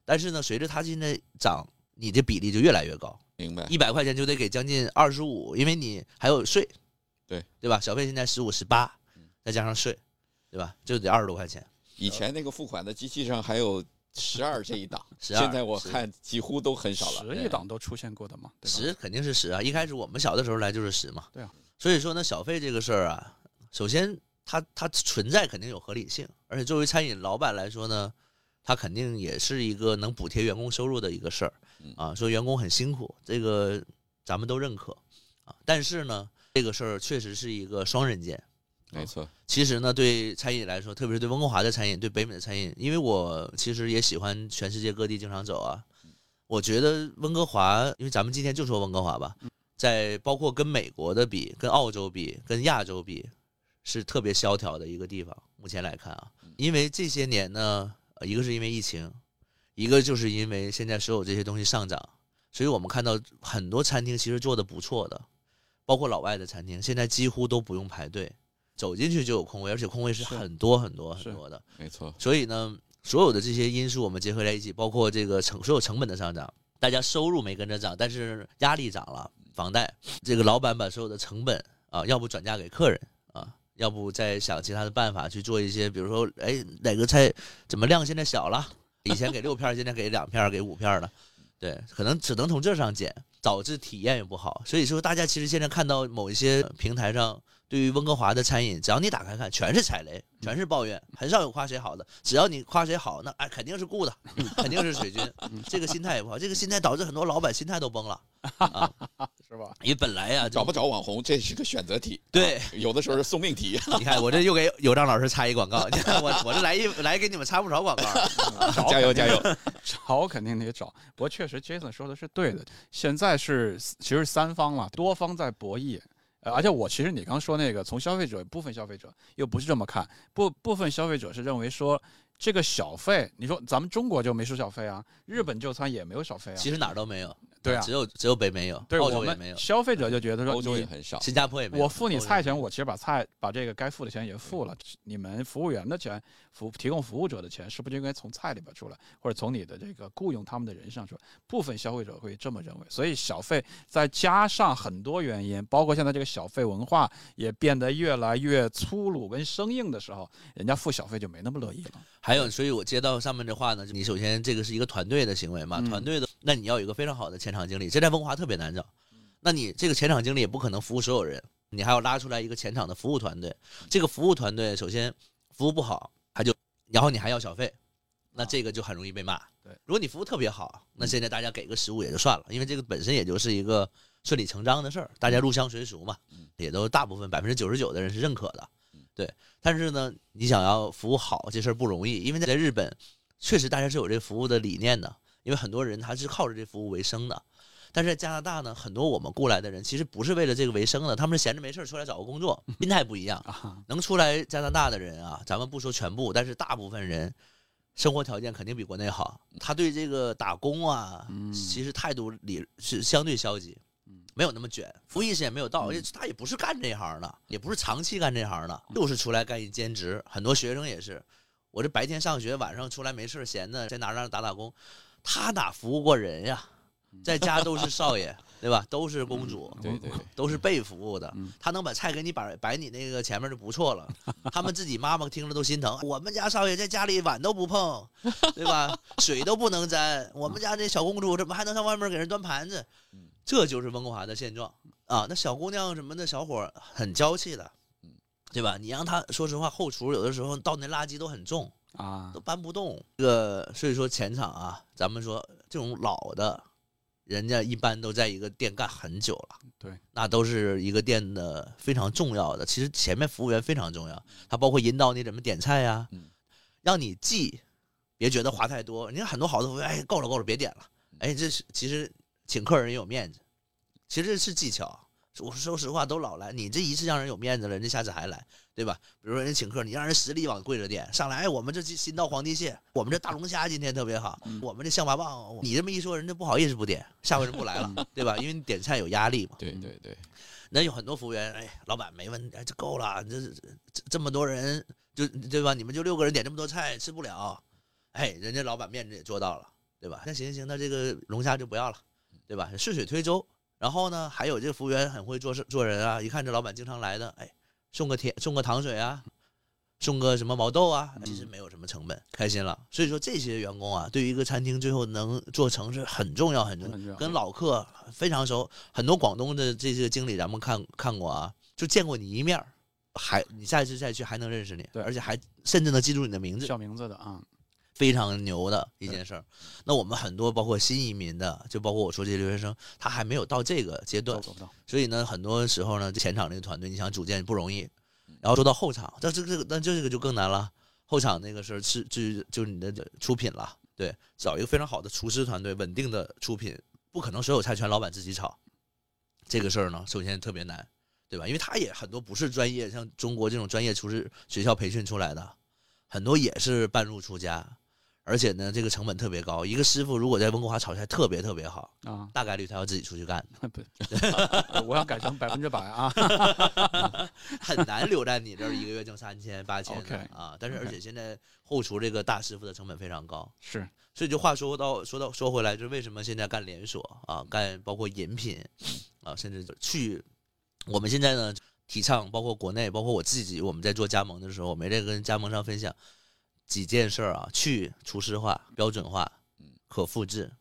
[SPEAKER 3] 但是呢，随着它现在涨，你的比例就越来越高，
[SPEAKER 2] 明白？
[SPEAKER 3] 一百块钱就得给将近二十五，因为你还有税，
[SPEAKER 2] 对
[SPEAKER 3] 对吧？小费现在十五、十八，再加上税，对吧？就得二十多块钱。
[SPEAKER 2] 以前那个付款的机器上还有十二这一档，
[SPEAKER 3] 12
[SPEAKER 2] 现在我看几乎都很少了。
[SPEAKER 1] 十一档都出现过的嘛？
[SPEAKER 3] 十肯定是十啊！一开始我们小的时候来就是十嘛。
[SPEAKER 1] 对啊。
[SPEAKER 3] 所以说呢，小费这个事儿啊，首先它它存在肯定有合理性，而且作为餐饮老板来说呢，它肯定也是一个能补贴员工收入的一个事儿
[SPEAKER 2] 嗯
[SPEAKER 3] 啊。说员工很辛苦，这个咱们都认可啊。但是呢，这个事儿确实是一个双刃剑。
[SPEAKER 2] 没错，
[SPEAKER 3] 其实呢，对餐饮来说，特别是对温哥华的餐饮，对北美的餐饮，因为我其实也喜欢全世界各地经常走啊。我觉得温哥华，因为咱们今天就说温哥华吧，在包括跟美国的比、跟澳洲比、跟亚洲比，是特别萧条的一个地方。目前来看啊，因为这些年呢，呃一个是因为疫情，一个就是因为现在所有这些东西上涨，所以我们看到很多餐厅其实做的不错的，包括老外的餐厅，现在几乎都不用排队。走进去就有空位，而且空位是
[SPEAKER 1] 是
[SPEAKER 3] 很多很多很多的。
[SPEAKER 2] 没错，
[SPEAKER 3] 所以呢，所有的这些因素我们结合在一起，包括这个成所有成本的上涨，大家收入没跟着涨，但是压力涨了，房贷，这个老板把所有的成本啊，要不转嫁给客人啊，要不再想其他的办法去做一些，比如说，哎，哪个菜怎么量现在小了？以前给六片儿，现在给两片儿，给五片儿了。对，可能只能从这上减，导致体验也不好。所以说，大家其实现在看到某一些平台上对于温哥华的餐饮，只要你打开看，全是踩雷，全是抱怨，很少有夸谁好的。只要你夸谁好，那哎肯定是雇的，肯定是水军。这个心态也不好，这个心态导致很多老板心态都崩了 啊！
[SPEAKER 1] 是吧？
[SPEAKER 3] 因为本来呀、
[SPEAKER 2] 找不着网红，这是个选择题。
[SPEAKER 3] 对
[SPEAKER 2] 啊有的时候是送命题。
[SPEAKER 3] 你看我这又给有张老师插一广告，你看我我这来一来给你们插不少广告。
[SPEAKER 2] 加油加油！
[SPEAKER 1] 找肯定得找，不过确实 Jason 说的是对的，现在是其实三方了，多方在博弈。而且我其实你刚说那个，从消费者部分消费者又不是这么看，部部分消费者是认为说这个小费，你说咱们中国就没收小费啊，日本就餐也没有小费啊，
[SPEAKER 3] 其实哪儿都没有，
[SPEAKER 1] 对啊
[SPEAKER 3] 只有只有北美有，
[SPEAKER 1] 对
[SPEAKER 3] 洲也没有，
[SPEAKER 1] 消费者就觉得说
[SPEAKER 2] 欧洲也很少。
[SPEAKER 3] 新加坡也没有。
[SPEAKER 1] 我付你菜钱，我其实把菜把这个该付的钱也付了，你们服务员的钱、服提供服务者的钱，是不是就应该从菜里边出来，或者从你的这个雇佣他们的人上出来？部分消费者会这么认为，所以小费再加上很多原因，包括现在这个小费文化也变得越来越粗鲁跟生硬的时候，人家付小费就没那么乐意了。
[SPEAKER 3] 还有，所以我接到上面的话呢，你首先这个是一个团队的行为嘛，
[SPEAKER 1] 嗯
[SPEAKER 3] 团队的，那你要有一个非常好的前场经理，这在温哥华特别难找。那你这个前场经理也不可能服务所有人，你还要拉出来一个前场的服务团队。这个服务团队首先服务不好，他就，然后你还要小费，那这个就很容易被骂。
[SPEAKER 1] 对，
[SPEAKER 3] 如果你服务特别好，那现在大家给个实物也就算了，因为这个本身也就是一个顺理成章的事儿，大家入乡随俗嘛，也都大部分百分之九十九的人是认可的。对，但是呢，你想要服务好这事儿不容易，因为在日本，确实大家是有这服务的理念的，因为很多人他是靠着这服务为生的。但是在加拿大呢，很多我们雇来的人其实不是为了这个为生的，他们是闲着没事儿出来找个工作，心态不一样。
[SPEAKER 1] 啊，
[SPEAKER 3] 能出来加拿大的人啊，咱们不说全部，但是大部分人生活条件肯定比国内好。他对这个打工啊，
[SPEAKER 1] 嗯
[SPEAKER 3] 其实态度里是相对消极，没有那么卷，服务意识也没有到，而且他也不是干这行的，也不是长期干这行的，就是出来干一兼职。很多学生也是，我这白天上学，晚上出来没事儿闲的，在哪儿哪儿打打工，他哪服务过人呀？在家都是少爷，对吧？都是公主，
[SPEAKER 2] 对对对，
[SPEAKER 3] 都是被服务的
[SPEAKER 1] 嗯。
[SPEAKER 3] 他能把菜给你摆摆你那个前面就不错了。他们自己妈妈听了都心疼。我们家少爷在家里碗都不碰，对吧？水都不能沾。我们家这小公主怎么还能上外面给人端盘子？这就是温哥华的现状啊！那小姑娘什么的小伙很娇气的，对吧？你让他说实话，后厨有的时候倒那垃圾都很重，
[SPEAKER 1] 啊
[SPEAKER 3] 都，搬不动。这个所以说前场啊，咱们说这种老的，人家一般都在一个店干很久了。
[SPEAKER 1] 对，
[SPEAKER 3] 那都是一个店的非常重要的。其实前面服务员非常重要，他包括引导你怎么点菜呀、
[SPEAKER 2] 嗯
[SPEAKER 3] 让你记，别觉得花太多。你看很多好的服务员，哎，够了够了，别点了。哎，这是其实请客人也有面子，其实是技巧。我说实话，都老来，你这一次让人有面子了，人家下次还来，对吧？比如说人请客，你让人实力往贵了点，上来，哎，我们这新到皇帝蟹，我们这大龙虾今天特别好，我们这象拔蚌，你这么一说，人家不好意思不点，下回就不来了，对吧？因为你点菜有压力嘛。
[SPEAKER 2] 对对对，
[SPEAKER 3] 那有很多服务员，哎，老板没问题，哎，这够了，这这这么多人，就对吧？你们就六个人点这么多菜，吃不了，哎，人家老板面子也做到了，对吧？那行行行，那这个龙虾就不要了，对吧？顺水推舟。然后呢，还有这个服务员很会做事做人啊，一看这老板经常来的，哎，送个甜，送个糖水啊，送个什么毛豆啊，其实没有什么成本，开心了。所以说这些员工啊，对于一个餐厅最后能做成是很重要很重要，跟老客非常熟。很多广东的这些经理咱们看看过啊，就见过你一面，还你下一次再去还能认识你，
[SPEAKER 1] 对，
[SPEAKER 3] 而且还甚至能记住你的名字，
[SPEAKER 1] 叫名字的啊。
[SPEAKER 3] 非常牛的一件事儿，那我们很多包括新移民的，就包括我说这些留学生，他还没有到这个阶段，所以呢，很多时候呢，前场那个团队你想组建不容易，然后说到后场，但这这个那这个就更难了，后场那个事儿是就就是你的出品了，对，找一个非常好的厨师团队，稳定的出品，不可能所有菜全老板自己炒，这个事儿呢，首先特别难，对吧？因为他也很多不是专业，像中国这种专业厨师学校培训出来的，很多也是半路出家。而且呢，这个成本特别高。一个师傅如果在温哥华炒菜特别特别好啊，大概率他要自己出去干。
[SPEAKER 1] 不，我要改成百分之百啊，
[SPEAKER 3] 很难留在你这儿一个月挣三千八千啊。但是而且现在后厨这个大师傅的成本非常高，
[SPEAKER 1] 是。
[SPEAKER 3] 所以就话说到说到说回来，就是为什么现在干连锁啊，干包括饮品啊，甚至去我们现在呢提倡，包括国内，包括我自己，我们在做加盟的时候，我没在跟加盟商分享。几件事儿啊，去厨师化、标准化、可复制，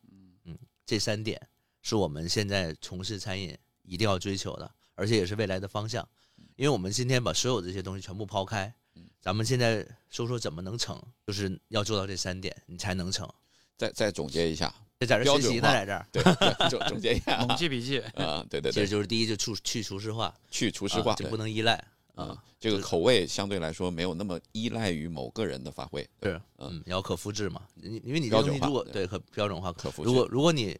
[SPEAKER 3] 嗯，这三点是我们现在从事餐饮一定要追求的，而且也是未来的方向。因为我们今天把所有这些东西全部抛开，咱们现在说说怎么能成，就是要做到这三点，你才能成。
[SPEAKER 2] 再再总结一下，
[SPEAKER 3] 在这学习呢，在这儿，
[SPEAKER 2] 对，总总结一下，
[SPEAKER 1] 猛记笔记
[SPEAKER 2] 啊，对对对，
[SPEAKER 3] 其实就是第一，就去去厨师化，
[SPEAKER 2] 去厨师化
[SPEAKER 3] 就不能依赖。
[SPEAKER 2] 啊，这个口味相对来说没有那么依赖于某个人的发挥，
[SPEAKER 3] 是，嗯，你要可复制嘛，你因为你
[SPEAKER 2] 标准
[SPEAKER 3] 化，对，可标准化
[SPEAKER 2] 可复
[SPEAKER 3] 制。如果如果你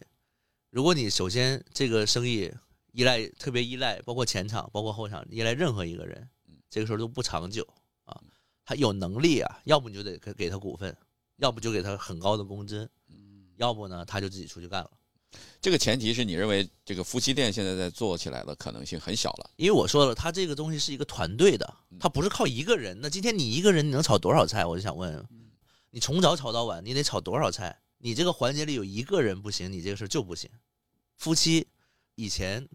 [SPEAKER 3] 如果你首先这个生意依赖特别依赖，包括前场，包括后场依赖任何一个人，这个时候都不长久啊。他有能力啊，要不你就得给给他股份，要不就给他很高的工资，要不呢他就自己出去干了。
[SPEAKER 2] 这个前提是你认为这个夫妻店现在在做起来的可能性很小了，
[SPEAKER 3] 因为我说了，他这个东西是一个团队的，他不是靠一个人。那今天你一个人你能炒多少菜？我就想问，你从早炒到晚，你得炒多少菜？你这个环节里有一个人不行，你这个事就不行。夫妻以前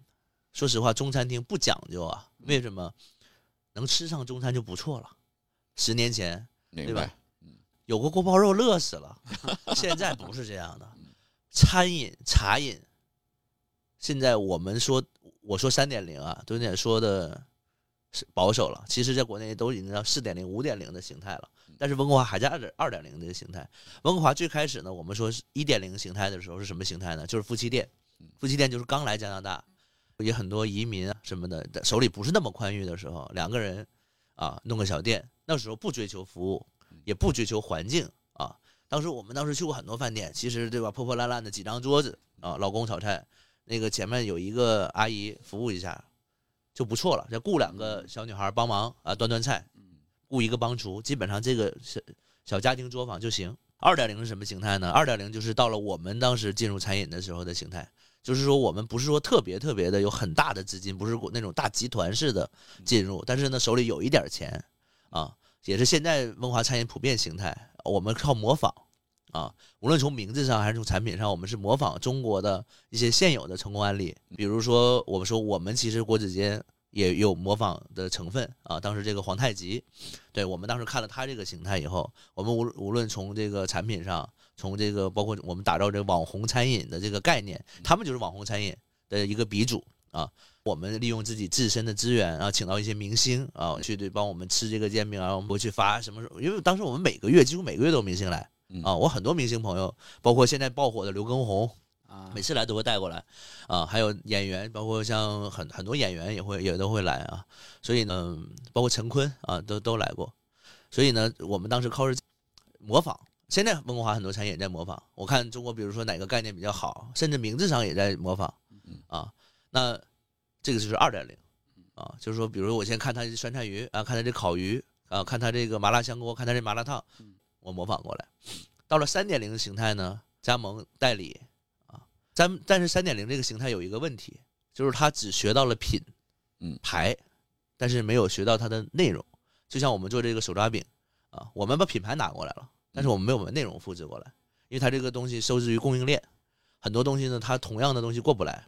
[SPEAKER 3] 说实话，中餐厅不讲究啊，为什么能吃上中餐就不错了？十年前对吧？有个锅包肉乐死了，现在不是这样的。餐饮、茶饮，现在我们说，我说三点零啊，都有点说的是保守了。其实，在国内都已经到四点零、五点零的形态了。但是温哥华还在二点二点零的形态。温哥华最开始呢，我们说是一点零形态的时候是什么形态呢？就是夫妻店。夫妻店就是刚来加拿大，也很多移民啊什么的，手里不是那么宽裕的时候，两个人啊弄个小店。那时候不追求服务，也不追求环境。当时我们当时去过很多饭店，其实对吧，破破烂烂的几张桌子啊，老公炒菜，那个前面有一个阿姨服务一下，就不错了。再雇两个小女孩帮忙啊，端端菜，雇一个帮厨，基本上这个小小家庭作坊就行。二点零是什么形态呢？二点零就是到了我们当时进入餐饮的时候的形态，就是说我们不是说特别特别的有很大的资金，不是那种大集团式的进入，但是呢手里有一点钱啊，也是现在文化餐饮普遍形态。我们靠模仿，啊，无论从名字上还是从产品上，我们是模仿中国的一些现有的成功案例。比如说，我们说我们其实国子监也有模仿的成分啊。当时这个皇太极，对我们当时看了他这个形态以后，我们无无论从这个产品上，从这个包括我们打造这个网红餐饮的这个概念，他们就是网红餐饮的一个鼻祖啊。我们利用自己自身的资源然后，请到一些明星啊，去对帮我们吃这个煎饼啊，我们去发什么时候？因为当时我们每个月几乎每个月都有明星来啊，我很多明星朋友，包括现在爆火的刘畊宏啊，每次来都会带过来啊，还有演员，包括像很很多演员也会也都会来啊，所以呢，包括陈坤啊，都都来过，所以呢，我们当时靠着模仿，现在温哥华很多餐饮也在模仿，我看中国比如说哪个概念比较好，甚至名字上也在模仿啊，那。这个就是二点零啊，就是说，比如我先看他这酸菜鱼啊，看他这烤鱼啊，看他这个麻辣香锅，看他这麻辣烫，我模仿过来。到了三点零的形态呢，加盟代理啊，但但是三点零这个形态有一个问题，就是他只学到了品，
[SPEAKER 2] 嗯
[SPEAKER 3] 牌，但是没有学到它的内容。就像我们做这个手抓饼啊，我们把品牌拿过来了，但是我们没有把内容复制过来，因为它这个东西受制于供应链，很多东西呢，它同样的东西过不来，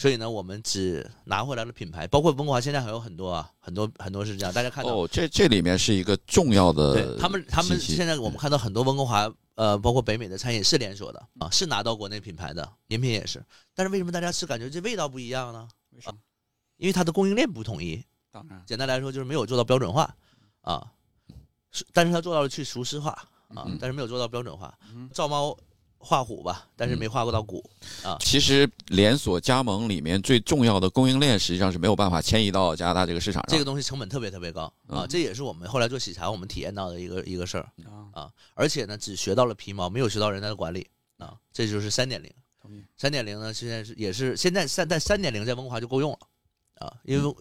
[SPEAKER 3] 所以呢，我们只拿回来了品牌，包括温哥华现在还有很多啊，很多很多是这样，大家看到。
[SPEAKER 2] 哦，这这里面是一个重要的
[SPEAKER 3] 对他们，他们现在我们看到很多温哥华，呃，包括北美的餐饮是连锁的啊，是拿到国内品牌的，饮品也是。但是为什么大家吃感觉这味道不一样呢？
[SPEAKER 1] 为什么？
[SPEAKER 3] 因为它的供应链不统一。
[SPEAKER 1] 当然，
[SPEAKER 3] 简单来说就是没有做到标准化啊，是，但是他做到了去熟食化啊
[SPEAKER 2] 嗯，
[SPEAKER 3] 但是没有做到标准化
[SPEAKER 1] 嗯，
[SPEAKER 3] 照猫画虎吧，但是没画过到骨啊。
[SPEAKER 2] 其实连锁加盟里面最重要的供应链实际上是没有办法迁移到加拿大这个市场上。
[SPEAKER 3] 这个东西成本特别特别高啊
[SPEAKER 2] 嗯，
[SPEAKER 3] 这也是我们后来做喜茶我们体验到的一个一个事儿
[SPEAKER 1] 啊，
[SPEAKER 3] 啊，而且呢，只学到了皮毛，没有学到人家的管理啊，这就是三点零。三点零呢，现在是也是现在三但三点零在温哥华就够用了啊，因为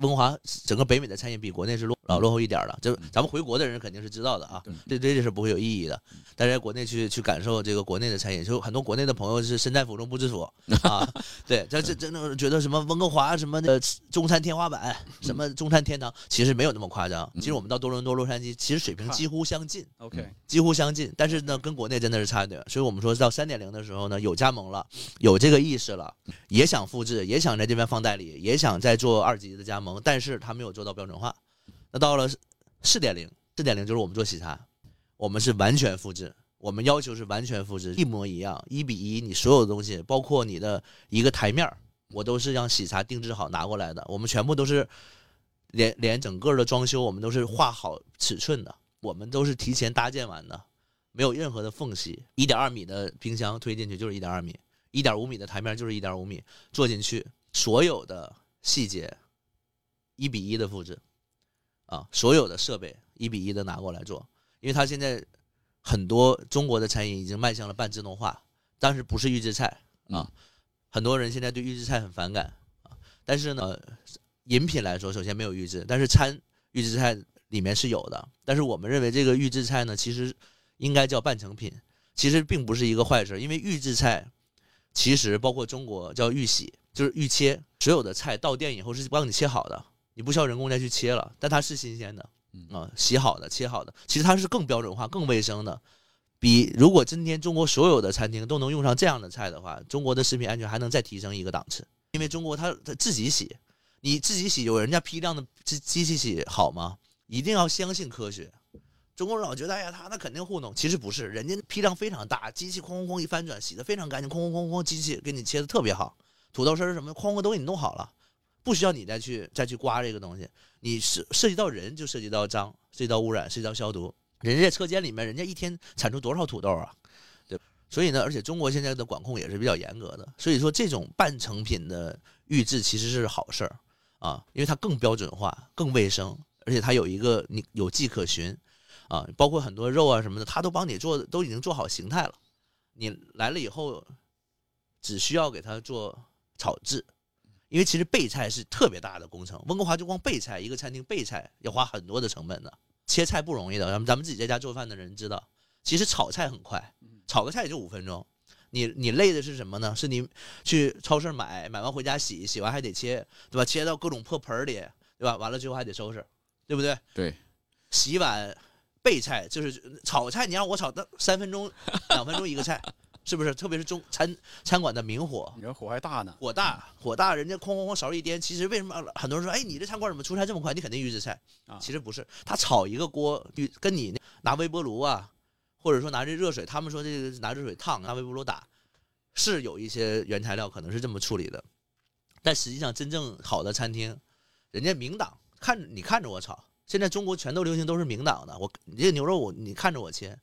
[SPEAKER 3] 温哥华整个北美的餐饮比国内是落老落后一点儿了，就咱们回国的人肯定是知道的啊，这这这是不会有意义的。但是在国内去去感受这个国内的餐饮，就很多国内的朋友是身在福中不知福 啊，对，这这真的觉得什么温哥华什么的中餐天花板，什么中餐天堂，其实没有那么夸张。其实我们到多伦多、洛杉矶，其实水平几乎相近。
[SPEAKER 1] OK，
[SPEAKER 3] 几乎相近，但是呢，跟国内真的是差一点。所以我们说到三点零的时候呢，有加盟了，有这个意识了，也想复制，也想在这边放代理，也想再做二级的加盟，但是他没有做到标准化。那到了四点零，四点零就是我们做喜茶，我们是完全复制，我们要求是完全复制，一模一样，一比一，你所有的东西，包括你的一个台面儿，我都是让喜茶定制好拿过来的，我们全部都是连连整个的装修，我们都是画好尺寸的。我们都是提前搭建完的，没有任何的缝隙。一点二米的冰箱推进去就是一点二米，一点五米的台面就是一点五米，做进去所有的细节一比一的复制，啊，所有的设备一比一的拿过来做，因为它现在很多中国的餐饮已经迈向了半自动化，但是不是预制菜啊，很多人现在对预制菜很反感啊，但是呢，饮品来说，首先没有预制，但是餐预制菜里面是有的，但是我们认为这个预制菜呢，其实应该叫半成品，其实并不是一个坏事，因为预制菜其实包括中国叫预洗，就是预切，所有的菜到店以后是帮你切好的，你不需要人工再去切了，但它是新鲜的啊，洗好的、切好的，其实它是更标准化、更卫生的。比如果今天中国所有的餐厅都能用上这样的菜的话，中国的食品安全还能再提升一个档次，因为中国它它自己洗，你自己洗有人家批量的机机器洗好吗？一定要相信科学。中国人老觉得，哎呀，他那肯定糊弄，其实不是，人家批量非常大，机器哐哐哐一翻转，洗的非常干净，哐哐哐哐，机器给你切的特别好，土豆丝什么哐哐都给你弄好了，不需要你再去再去刮这个东西。你涉涉及到人，就涉及到脏，涉及到污染，涉及到消毒。人家车间里面，人家一天产出多少土豆啊？对，所以呢，而且中国现在的管控也是比较严格的，所以说这种半成品的预制其实是好事儿啊，因为它更标准化、更卫生。而且它有一个你有迹可循，啊，包括很多肉啊什么的，它都帮你做，都已经做好形态了。你来了以后，只需要给它做炒制，因为其实备菜是特别大的工程。温哥华就光备菜，一个餐厅备菜要花很多的成本的，切菜不容易的。咱们咱们自己在家做饭的人知道，其实炒菜很快，炒个菜也就五分钟。你你累的是什么呢？是你去超市买，买完回家洗，洗完还得切，对吧？切到各种破盆里，对吧？完了之后还得收拾。对不对？
[SPEAKER 2] 对，
[SPEAKER 3] 洗碗、备菜就是炒菜，你让我炒到三分钟、两分钟一个菜，是不是？特别是中餐餐馆的明火，
[SPEAKER 1] 你这火还大呢，
[SPEAKER 3] 火大火大，人家哐哐哐勺一颠。其实为什么很多人说，哎，你这餐馆怎么出菜这么快？你肯定预制菜
[SPEAKER 1] 啊
[SPEAKER 3] 其实不是，他炒一个锅，跟你拿微波炉啊，或者说拿这热水，他们说这个拿热水烫，拿微波炉打，是有一些原材料可能是这么处理的，但实际上真正好的餐厅，人家明档。看你看着我炒，现在中国全都流行都是明档的。我你这牛肉我你看着我切，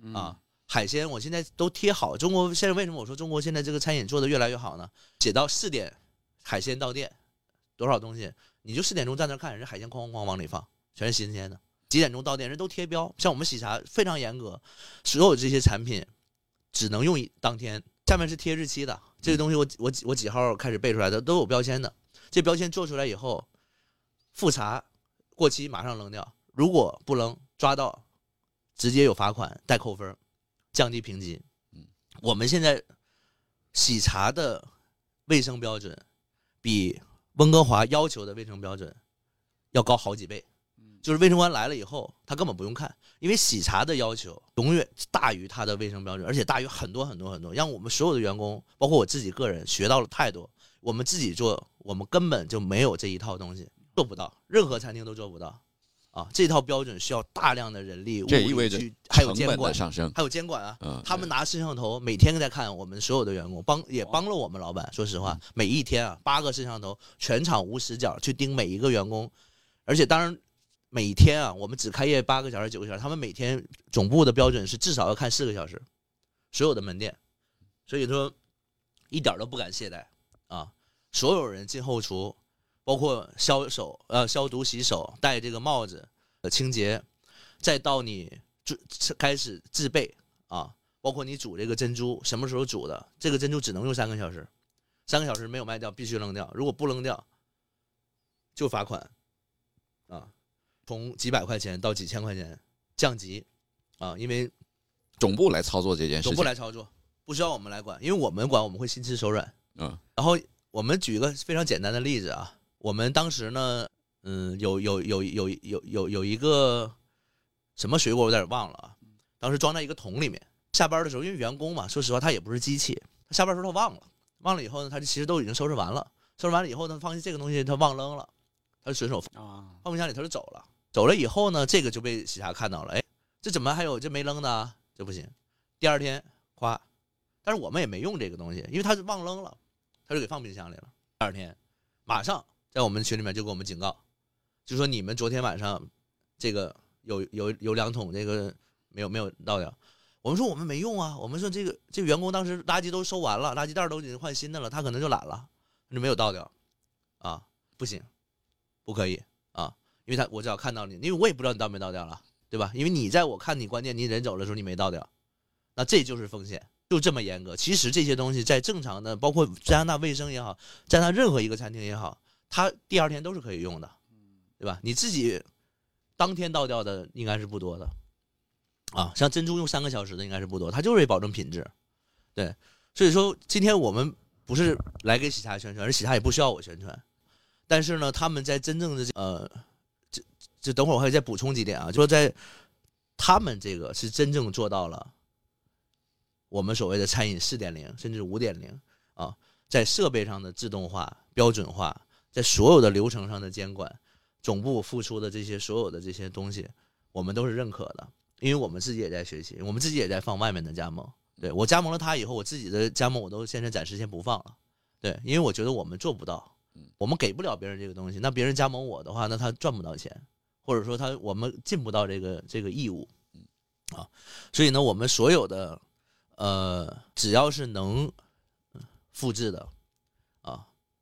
[SPEAKER 1] 嗯
[SPEAKER 3] 啊，海鲜我现在都贴好。中国现在为什么我说中国现在这个餐饮做的越来越好呢？写到四点，海鲜到店，多少东西，你就四点钟在那看，人家海鲜哐哐哐往里放，全是新鲜的。几点钟到店，人都贴标。像我们喜茶非常严格，所有这些产品只能用当天，下面是贴日期的。这个东西我我我几号开始备出来的都有标签的。这标签做出来以后，复查过期马上扔掉，如果不扔抓到，直接有罚款带扣分，降低评级。
[SPEAKER 2] 嗯，
[SPEAKER 3] 我们现在喜茶的卫生标准比温哥华要求的卫生标准要高好几倍。就是卫生官来了以后，他根本不用看，因为喜茶的要求永远大于他的卫生标准，而且大于很多很多很多，让我们所有的员工，包括我自己个人学到了太多。我们自己做，我们根本就没有这一套东西，做不到，任何餐厅都做不到。啊，这套标准需要大量的人力，物力
[SPEAKER 2] 这意味着
[SPEAKER 3] 去还有监管
[SPEAKER 2] 的上升。
[SPEAKER 3] 还有监管啊，
[SPEAKER 2] 嗯，
[SPEAKER 3] 他们拿摄像头每天在看我们所有的员工，帮也帮了我们老板。说实话，每一天啊，八个摄像头，全场无死角去盯每一个员工，而且当然每天啊，我们只开业八个小时、九个小时，他们每天总部的标准是至少要看四个小时，所有的门店，所以说一点都不敢懈怠啊！所有人进后厨，包括消手呃消毒洗手，戴这个帽子。呃，清洁，再到你制开始制备啊，包括你煮这个珍珠什么时候煮的，这个珍珠只能用三个小时，三个小时没有卖掉必须扔掉，如果不扔掉就罚款啊，从几百块钱到几千块钱降级啊，因为
[SPEAKER 2] 总部来操作这件事
[SPEAKER 3] 总。部来操作，不需要我们来管，因为我们管我们会心慈手软。
[SPEAKER 2] 嗯
[SPEAKER 3] 然后我们举一个非常简单的例子啊，我们当时呢。嗯，有有有有有有有一个什么水果，我有点忘了啊。当时装在一个桶里面，下班的时候，因为员工嘛，说实话他也不是机器，他下班时候他忘了，忘了以后呢，他就其实都已经收拾完了，收拾完了以后呢，放心这个东西他忘扔了，他就随手
[SPEAKER 1] 啊，
[SPEAKER 3] 放冰箱里，他就走了。走了以后呢，这个就被喜茶看到了，哎，这怎么还有这没扔的？这不行。第二天夸，但是我们也没用这个东西，因为他是忘扔了，他就给放冰箱里了。第二天马上在我们群里面就给我们警告。就说你们昨天晚上，这个有有有两桶这个没有没有倒掉，我们说我们没用啊，我们说这个这个员工当时垃圾都收完了，垃圾袋都已经换新的了，他可能就懒了，就没有倒掉，啊，不行，不可以啊，因为他我只要看到你，因为我也不知道你倒没倒掉了，对吧？因为你在我看你关键你人走的时候你没倒掉，那这就是风险，就这么严格。其实这些东西在正常的，包括加拿大卫生也好，加拿大任何一个餐厅也好，它第二天都是可以用的。对吧？你自己当天倒掉的应该是不多的，啊，像珍珠用三个小时的应该是不多，它就是为保证品质。对，所以说今天我们不是来给喜茶宣传，而喜茶也不需要我宣传。但是呢，他们在真正的呃，这这等会儿我还再补充几点啊，就说在他们这个是真正做到了我们所谓的餐饮四点零甚至五点零啊，在设备上的自动化、标准化，在所有的流程上的监管。总部付出的这些所有的这些东西，我们都是认可的，因为我们自己也在学习，我们自己也在放外面的加盟。对我加盟了他以后，我自己的加盟我都现在暂时先不放了。对，因为我觉得我们做不到，我们给不了别人这个东西，那别人加盟我的话，那他赚不到钱，或者说他我们尽不到这个这个义务，啊，所以呢，我们所有的呃，只要是能复制的。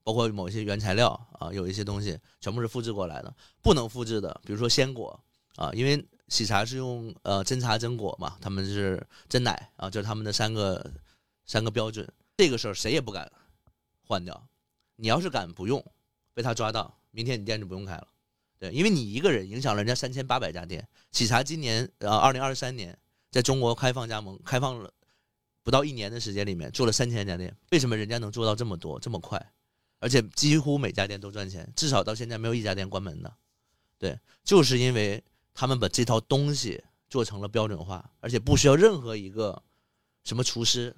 [SPEAKER 3] 包括某些原材料啊，有一些东西全部是复制过来的，不能复制的，比如说鲜果啊，因为喜茶是用呃真茶真果嘛，他们是真奶啊，就是他们的三个三个标准，这个事儿谁也不敢换掉。你要是敢不用，被他抓到，明天你店就不用开了。对，因为你一个人影响了人家三千八百家店。喜茶今年呃二零二三年在中国开放加盟，开放了不到一年的时间里面做了三千家店，为什么人家能做到这么多这么快？而且几乎每家店都赚钱，至少到现在没有一家店关门的。对，就是因为他们把这套东西做成了标准化，而且不需要任何一个什么厨师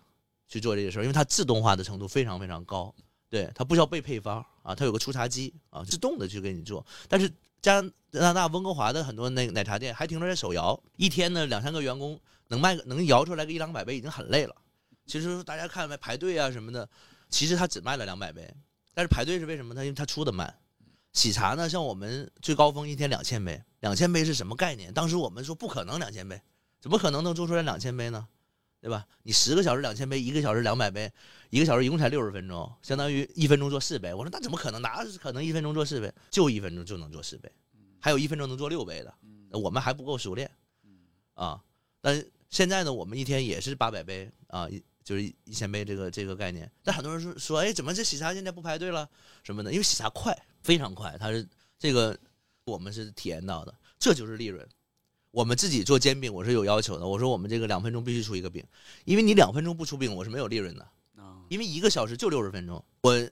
[SPEAKER 3] 去做这个事儿，因为它自动化的程度非常非常高。对，它不需要背配方啊，它有个出茶机啊，自动的去给你做。但是加拿大温哥华的很多那奶茶店还停留在手摇，一天呢两三个员工能卖能摇出来个一两百杯已经很累了。其实大家看没排队啊什么的，其实他只卖了两百杯。但是排队是为什么？呢因为它出的慢。喜茶呢，像我们最高峰一天两千杯，两千杯是什么概念？当时我们说不可能两千杯，怎么可能能做出来两千杯呢？对吧？你十个小时两千杯，一个小时两百杯，一个小时一共才六十分钟，相当于一分钟做四杯。我说那怎么可能？哪可能一分钟做四杯？就一分钟就能做四杯，还有一分钟能做六杯的。我们还不够熟练啊。但现在呢，我们一天也是八百杯啊。就是一一千倍这个这个概念。但很多人说说，哎，怎么这喜茶现在不排队了什么的？因为喜茶快，非常快，它是这个我们是体验到的，这就是利润。我们自己做煎饼，我是有要求的。我说我们这个两分钟必须出一个饼，因为你两分钟不出饼，我是没有利润的。
[SPEAKER 1] 啊
[SPEAKER 3] 因为一个小时就六十分钟，我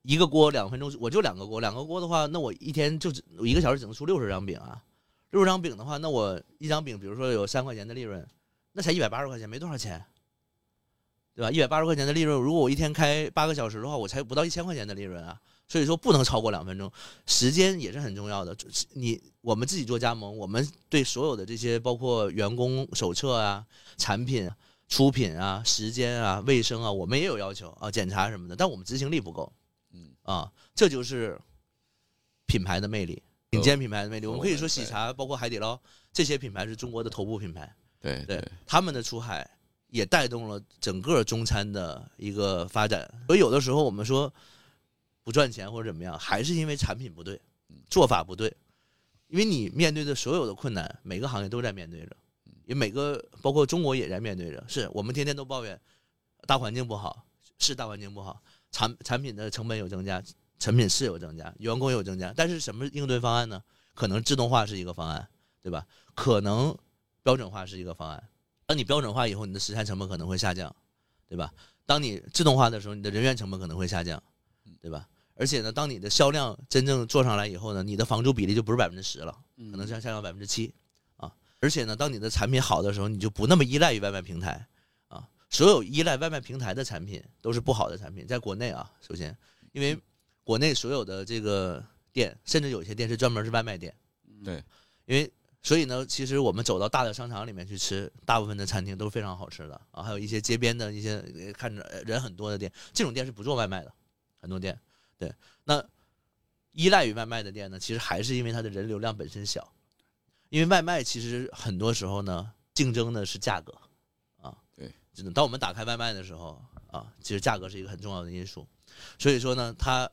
[SPEAKER 3] 一个锅两分钟，我就两个锅，两个锅的话，那我一天就只我一个小时只能出六十张饼啊。六十张饼的话，那我一张饼，比如说有三块钱的利润，那才一百八十块钱，没多少钱，对吧？一百八十块钱的利润，如果我一天开八个小时的话，我才不到一千块钱的利润啊。所以说不能超过两分钟，时间也是很重要的。你我们自己做加盟，我们对所有的这些包括员工手册啊、产品出品啊、时间啊、卫生啊，我们也有要求啊，检查什么的，但我们执行力不够。
[SPEAKER 2] 嗯
[SPEAKER 3] 啊，这就是品牌的魅力，顶尖品牌的魅力。我们可以说喜茶，包括海底捞这些品牌是中国的头部品牌，
[SPEAKER 2] 对
[SPEAKER 3] 对他们的出海也带动了整个中餐的一个发展。所以有的时候我们说不赚钱或者怎么样，还是因为产品不对，做法不对。因为你面对的所有的困难，每个行业都在面对着，也每个包括中国也在面对着。是我们天天都抱怨大环境不好，是大环境不好，产产品的成本有增加，产品是有增加，员工有增加，但是什么应对方案呢？可能自动化是一个方案，对吧？可能标准化是一个方案。当你标准化以后，你的食材成本可能会下降，对吧？当你自动化的时候，你的人员成本可能会下降，对吧？而且呢，当你的销量真正做上来以后呢，你的房租比例就不是百分之十了，可能是下降百分之七啊。而且呢，当你的产品好的时候，你就不那么依赖于外卖平台啊。所有依赖外卖平台的产品都是不好的产品，在国内啊，首先，因为国内所有的这个店，甚至有些店是专门是外卖店，
[SPEAKER 2] 对，
[SPEAKER 3] 因为所以呢，其实我们走到大的商场里面去吃，大部分的餐厅都是非常好吃的啊，还有一些街边的一些呃看着呃人很多的店，这种店是不做外卖的，很多店。对，那依赖于外卖的店呢，其实还是因为它的人流量本身小，因为外卖其实很多时候呢，竞争的是价格啊。当我们打开外卖的时候啊，其实价格是一个很重要的因素，所以说呢，它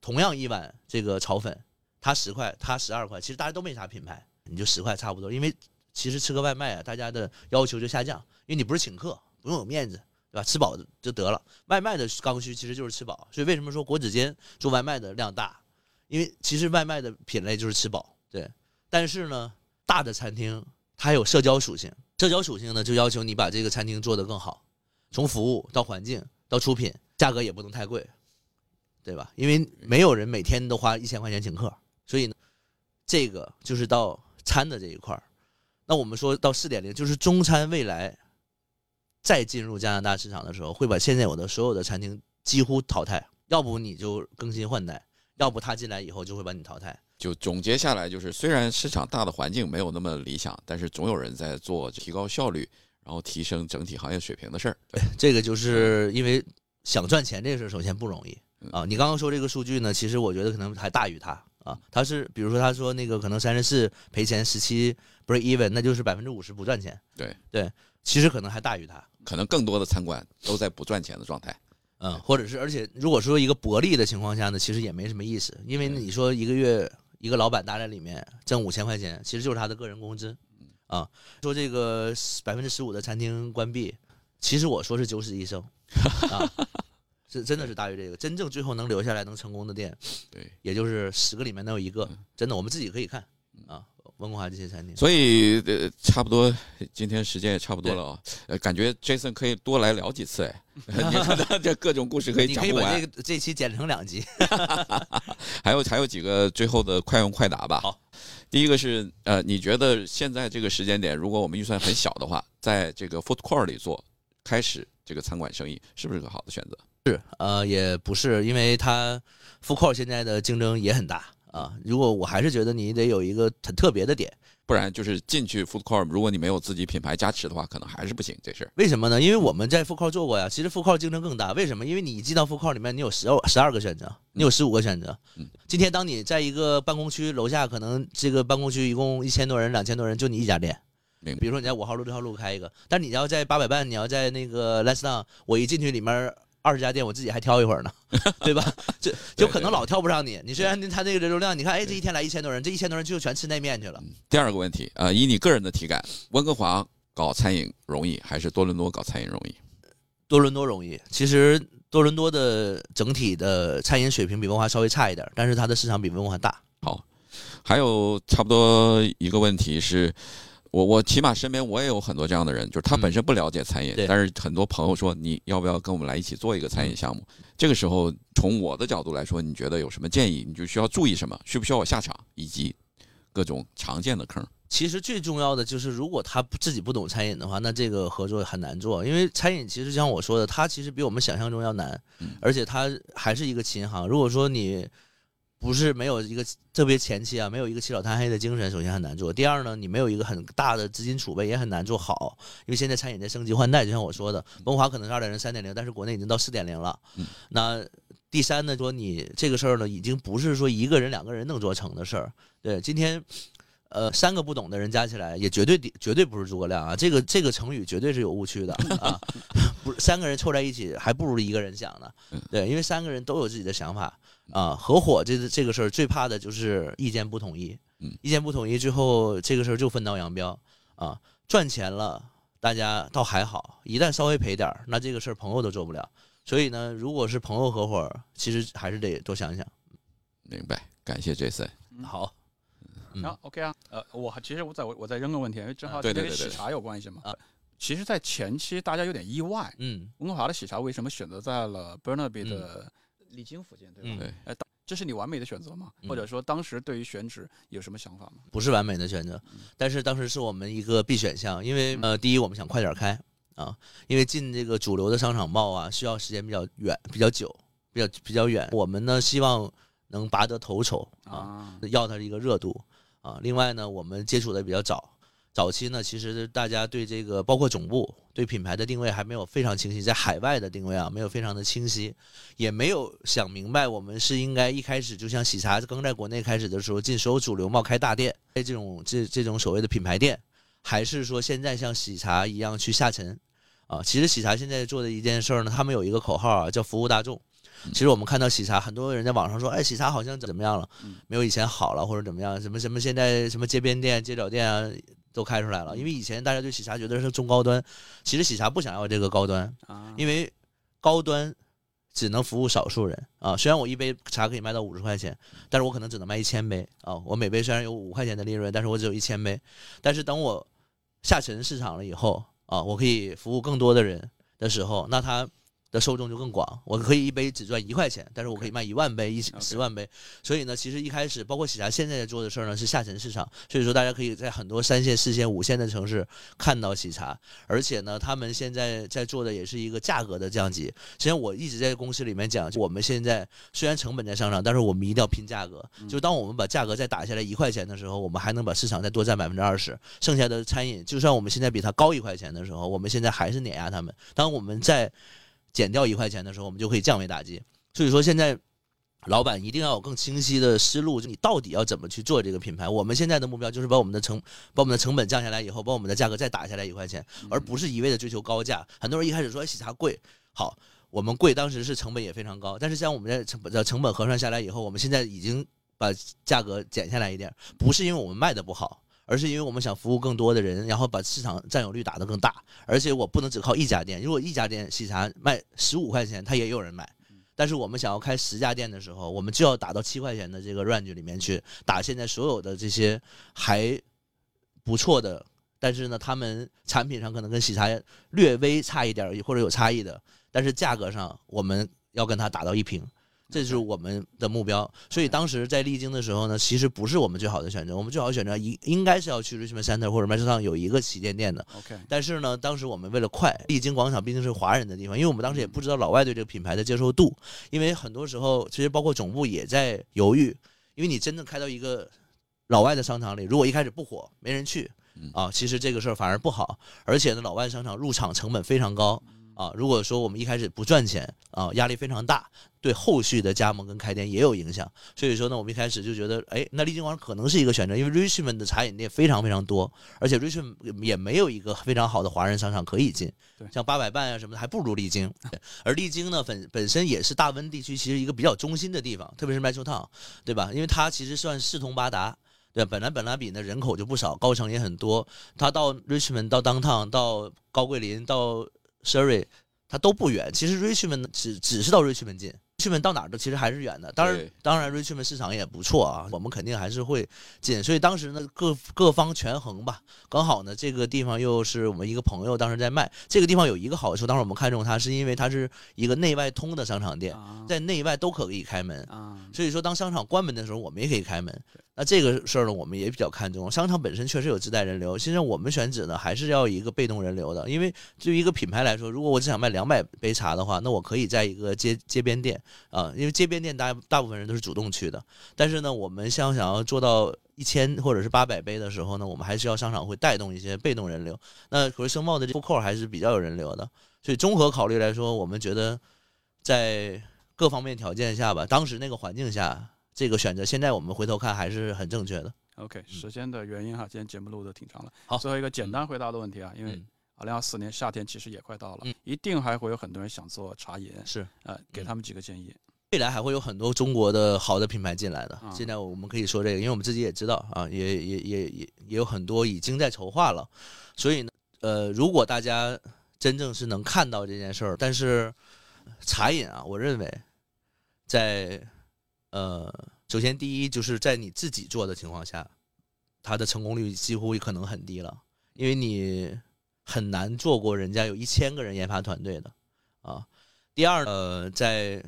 [SPEAKER 3] 同样一碗这个炒粉，它十块，它十二块，其实大家都没啥品牌，你就十块差不多。因为其实吃个外卖啊，大家的要求就下降，因为你不是请客，不用有面子，对吧？吃饱就得了。外卖的刚需其实就是吃饱，所以为什么说国子监做外卖的量大？因为其实外卖的品类就是吃饱，对。但是呢，大的餐厅它有社交属性，社交属性呢就要求你把这个餐厅做得更好，从服务到环境到出品，价格也不能太贵，对吧？因为没有人每天都花一千块钱请客，所以呢，这个就是到餐的这一块儿。那我们说到四点零，就是中餐未来再进入加拿大市场的时候，会把现在有的所有的餐厅几乎淘汰，要不你就更新换代，要不他进来以后就会把你淘汰。
[SPEAKER 2] 就总结下来，就是虽然市场大的环境没有那么理想，但是总有人在做提高效率，然后提升整体行业水平的事儿。
[SPEAKER 3] 这个就是因为想赚钱这事儿首先不容易啊。你刚刚说这个数据呢，其实我觉得可能还大于它啊。他是比如说他说那个可能三十四赔钱，十七 break even，那就是百分之五十不赚钱。
[SPEAKER 2] 对
[SPEAKER 3] 对，其实可能还大于他。
[SPEAKER 2] 可能更多的餐馆都在不赚钱的状态。
[SPEAKER 3] 嗯，或者是，而且如果说一个薄利的情况下呢，其实也没什么意思，因为你说一个月一个老板搭在里面挣五千块钱，其实就是他的个人工资，啊，说这个百分之十五的餐厅关闭，其实我说是九死一生，啊，是真的是大于这个，真正最后能留下来能成功的店，
[SPEAKER 2] 对，
[SPEAKER 3] 也就是十个里面能有一个，真的我们自己可以看啊，温哥华这些餐厅，
[SPEAKER 2] 所以呃，差不多今天时间也差不多了啊。呃，感觉 Jason 可以多来聊几次哎，你看这各种故事可以讲不完。
[SPEAKER 3] 可以把这个这期剪成两集
[SPEAKER 2] 还有还有几个最后的快问快答吧。
[SPEAKER 3] 好，
[SPEAKER 2] 第一个是呃，你觉得现在这个时间点，如果我们预算很小的话，在这个 food court 里做开始这个餐馆生意，是不是个好的选择？
[SPEAKER 3] 是，呃，也不是，因为它 f o o c o 现在的竞争也很大啊。如果我还是觉得你得有一个很特别的点，
[SPEAKER 2] 不然就是进去 food court，如果你没有自己品牌加持的话，可能还是不行这事儿。
[SPEAKER 3] 为什么呢？因为我们在 f o o c o r 做过呀。其实 f o o c o r 竞争更大，为什么？因为你进到 f o o c o r 里面，你有十二十二个选择，你有十五个选择。
[SPEAKER 2] 嗯
[SPEAKER 3] 今天当你在一个办公区楼下，可能这个办公区一共一千多人、两千多人，就你一家店。比如说你在五号路、六号路开一个，但你要在八百半，你要在那个 Lansdowne，我一进去里面二十家店，我自己还挑一会儿呢，对吧？这就可能老挑不上你。你虽然他这个人流量，你看，哎，这一天来一千多人，这一千多人就全吃那面去了。
[SPEAKER 2] 第二个问题，呃，以你个人的体感，温哥华搞餐饮容易还是多伦多搞餐饮容易？
[SPEAKER 3] 多伦多容易。其实多伦多的整体的餐饮水平比温哥华稍微差一点，但是它的市场比温哥华大。
[SPEAKER 2] 好，还有差不多一个问题是。我我起码身边我也有很多这样的人，就是他本身不了解餐饮，
[SPEAKER 3] 对
[SPEAKER 2] 但是很多朋友说你要不要跟我们来一起做一个餐饮项目？这个时候从我的角度来说，你觉得有什么建议？你就需要注意什么？需不需要我下场？以及各种常见的坑。
[SPEAKER 3] 其实最重要的就是，如果他不自己不懂餐饮的话，那这个合作很难做。因为餐饮其实像我说的，它其实比我们想象中要难
[SPEAKER 2] 嗯，
[SPEAKER 3] 而且它还是一个琴行。如果说你不是没有一个特别前期啊，没有一个起早贪黑的精神，首先很难做。第二呢，你没有一个很大的资金储备，也很难做好。因为现在餐饮在升级换代，就像我说的，文华可能是二点零、三点零，但是国内已经到四点零了。
[SPEAKER 2] 嗯
[SPEAKER 3] 那第三呢，说你这个事儿呢，已经不是说一个人、两个人能做成的事儿。对，今天。呃，三个不懂的人加起来也绝对的绝对不是诸葛亮啊！这个这个成语绝对是有误区的 啊！不是三个人凑在一起，还不如一个人想呢。对，因为三个人都有自己的想法啊。合伙这这个事儿最怕的就是意见不统一
[SPEAKER 2] 嗯，
[SPEAKER 3] 意见不统一之后，这个事儿就分道扬镳啊。赚钱了，大家倒还好；一旦稍微赔点儿，那这个事儿朋友都做不了。所以呢，如果是朋友合伙，其实还是得多想想。
[SPEAKER 2] 明白，感谢 Jason。
[SPEAKER 3] 好，嗯
[SPEAKER 1] 啊，OK 啊，呃，我还其实我再我再扔个问题，因为正好跟喜茶有关系嘛。
[SPEAKER 3] 啊
[SPEAKER 1] 其实，在前期大家有点意外，
[SPEAKER 3] 嗯，
[SPEAKER 1] 温哥华的喜茶为什么选择在了 Burnaby 的丽晶附近，对吧？
[SPEAKER 3] 嗯
[SPEAKER 2] 对
[SPEAKER 1] 这是你完美的选择吗？
[SPEAKER 3] 嗯
[SPEAKER 1] 或者说当时对于选址有什么想法吗？
[SPEAKER 3] 不是完美的选择，但是当时是我们一个必选项，因为呃，第一我们想快点开啊，因为进这个主流的商场贸啊，需要时间比较远、比较久、比较比较远。我们呢希望能拔得头筹啊，
[SPEAKER 1] 啊，
[SPEAKER 3] 要它的一个热度啊。另外呢，我们接触的比较早，早期呢，其实大家对这个包括总部对品牌的定位还没有非常清晰，在海外的定位啊没有非常的清晰，也没有想明白我们是应该一开始就像喜茶刚在国内开始的时候进所有主流贸开大店，这种这这种所谓的品牌店，还是说现在像喜茶一样去下沉啊？其实喜茶现在做的一件事儿呢，他们有一个口号啊，叫服务大众。其实我们看到喜茶，很多人在网上说，哎，喜茶好像怎么样了
[SPEAKER 1] 嗯，
[SPEAKER 3] 没有以前好了，或者怎么样，什么什么现在什么街边店、街角店啊都开出来了。因为以前大家对喜茶觉得是中高端，其实喜茶不想要这个高端，
[SPEAKER 1] 啊，
[SPEAKER 3] 因为高端只能服务少数人啊。虽然我一杯茶可以卖到五十块钱，但是我可能只能卖一千杯啊。我每杯虽然有五块钱的利润，但是我只有一千杯。但是等我下沉市场了以后啊，我可以服务更多的人的时候，那它的受众就更广。我可以一杯只赚一块钱，但是我可以卖一万杯、一十万杯。所以呢，其实一开始包括喜茶现在在做的事儿呢，是下沉市场。所以说，大家可以在很多三线、四线、五线的城市看到喜茶，而且呢，他们现在在做的也是一个价格的降级。实际上，我一直在公司里面讲，我们现在虽然成本在上涨，但是我们一定要拼价格。就当我们把价格再打下来一块钱的时候，我们还能把市场再多占百分之二十。剩下的餐饮，就算我们现在比它高一块钱的时候，我们现在还是碾压他们。当我们再减掉一块钱的时候，我们就可以降维打击。所以说，现在老板一定要有更清晰的思路，就你到底要怎么去做这个品牌。我们现在的目标就是把我们的成把我们的成本降下来以后，把我们的价格再打下来一块钱，而不是一味的追求高价。很多人一开始说哎喜茶贵，好，我们贵，当时是成本也非常高，但是像我们在成本的成本核算下来以后，我们现在已经把价格减下来一点，不是因为我们卖的不好。而是因为我们想服务更多的人，然后把市场占有率打得更大。而且我不能只靠一家店，如果一家店喜茶卖十五块钱，它也有人买。但是我们想要开十家店的时候，我们就要打到七块钱的这个 range 里面去，打现在所有的这些还不错的，但是呢，他们产品上可能跟喜茶略微差一点或者有差异的，但是价格上我们要跟他打到一平。这是我们的目标，所以当时在丽晶的时候呢，其实不是我们最好的选择，我们最好的选择应应该是要去 Richmond Center 或者麦车上有一个旗舰店的。
[SPEAKER 1] OK，
[SPEAKER 3] 但是呢，当时我们为了快，丽晶广场毕竟是华人的地方，因为我们当时也不知道老外对这个品牌的接受度，因为很多时候其实包括总部也在犹豫，因为你真正开到一个老外的商场里，如果一开始不火，没人去
[SPEAKER 2] 嗯
[SPEAKER 3] 啊，其实这个事儿反而不好，而且呢，老外商场入场成本非常高。啊，如果说我们一开始不赚钱啊，压力非常大，对后续的加盟跟开店也有影响。所以说呢，我们一开始就觉得，哎，那丽晶广场可能是一个选择，因为 Richmond 的茶饮店非常非常多，而且 Richmond 也没有一个非常好的华人商场可以进
[SPEAKER 1] 对，
[SPEAKER 3] 像八佰伴啊什么的，还不如丽晶。而丽晶呢，本本身也是大温地区其实一个比较中心的地方，特别是 Metro Town，对吧？因为它其实算四通八达。对，本来本拉比呢人口就不少，高层也很多。它到 Richmond、到 Downtown、到高桂林、到 Surrey，它都不远。其实 Richmond 只只是到 Richmond 近，Richmond 到哪儿都其实还是远的。当然，当然 Richmond 市场也不错啊，我们肯定还是会进。所以当时呢，各各方权衡吧，刚好呢，这个地方又是我们一个朋友当时在卖。这个地方有一个好处，当时我们看中它，是因为它是一个内外通的商场店，
[SPEAKER 1] 啊
[SPEAKER 3] 在内外都可以开门。
[SPEAKER 1] 啊，
[SPEAKER 3] 所以说，当商场关门的时候，我们也可以开门。那这个事儿呢，我们也比较看重。商场本身确实有自带人流，现在我们选址呢，还是要一个被动人流的。因为对于一个品牌来说，如果我只想卖两百杯茶的话，那我可以在一个街街边店啊、因为街边店大大部分人都是主动去的。但是呢，我们像想要做到一千或者是八百杯的时候呢，我们还是要商场会带动一些被动人流。那可是声茂的这扣还是比较有人流的，所以综合考虑来说，我们觉得在各方面条件下吧，当时那个环境下，这个选择现在我们回头看还是很正确的。
[SPEAKER 1] OK，时间的原因哈，今天节目录的挺长了。
[SPEAKER 3] 好
[SPEAKER 1] 最后一个简单回答的问题啊，因为
[SPEAKER 3] 嗯
[SPEAKER 1] 二零二四年夏天其实也快到了
[SPEAKER 3] 嗯，
[SPEAKER 1] 一定还会有很多人想做茶饮，
[SPEAKER 3] 是，
[SPEAKER 1] 呃，给他们几个建议。
[SPEAKER 3] 未来还会有很多中国的好的品牌进来的
[SPEAKER 1] 啊。
[SPEAKER 3] 现在我们可以说这个，因为我们自己也知道啊，也也也也也有很多已经在筹划了。所以呢，呃，如果大家真正是能看到这件事儿，但是茶饮啊，我认为在呃，首先第一就是在你自己做的情况下，它的成功率几乎可能很低了，因为你很难做过人家有一千个人研发团队的啊。第二，呃，在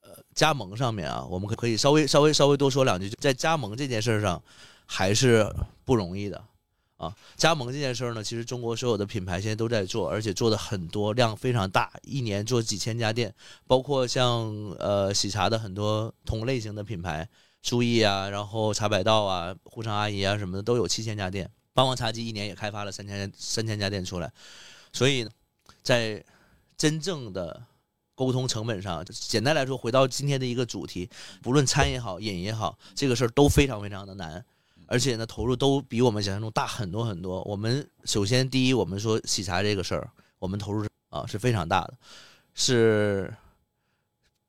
[SPEAKER 3] 呃加盟上面啊，我们可可以稍微稍微稍微多说两句，在加盟这件事上还是不容易的加盟这件事儿呢，其实中国所有的品牌现在都在做，而且做的很多，量非常大，一年做几千家店，包括像呃喜茶的很多同类型的品牌，舒逸啊，然后茶百道啊、沪上阿姨啊什么的都有七千家店，霸王茶姬一年也开发了三千三千家店出来，所以，在真正的沟通成本上，简单来说，回到今天的一个主题，不论餐也好，饮也好，这个事儿都非常非常的难，而且呢，投入都比我们想象中大很多很多。我们首先第一，我们说喜茶这个事儿，我们投入啊是非常大的，是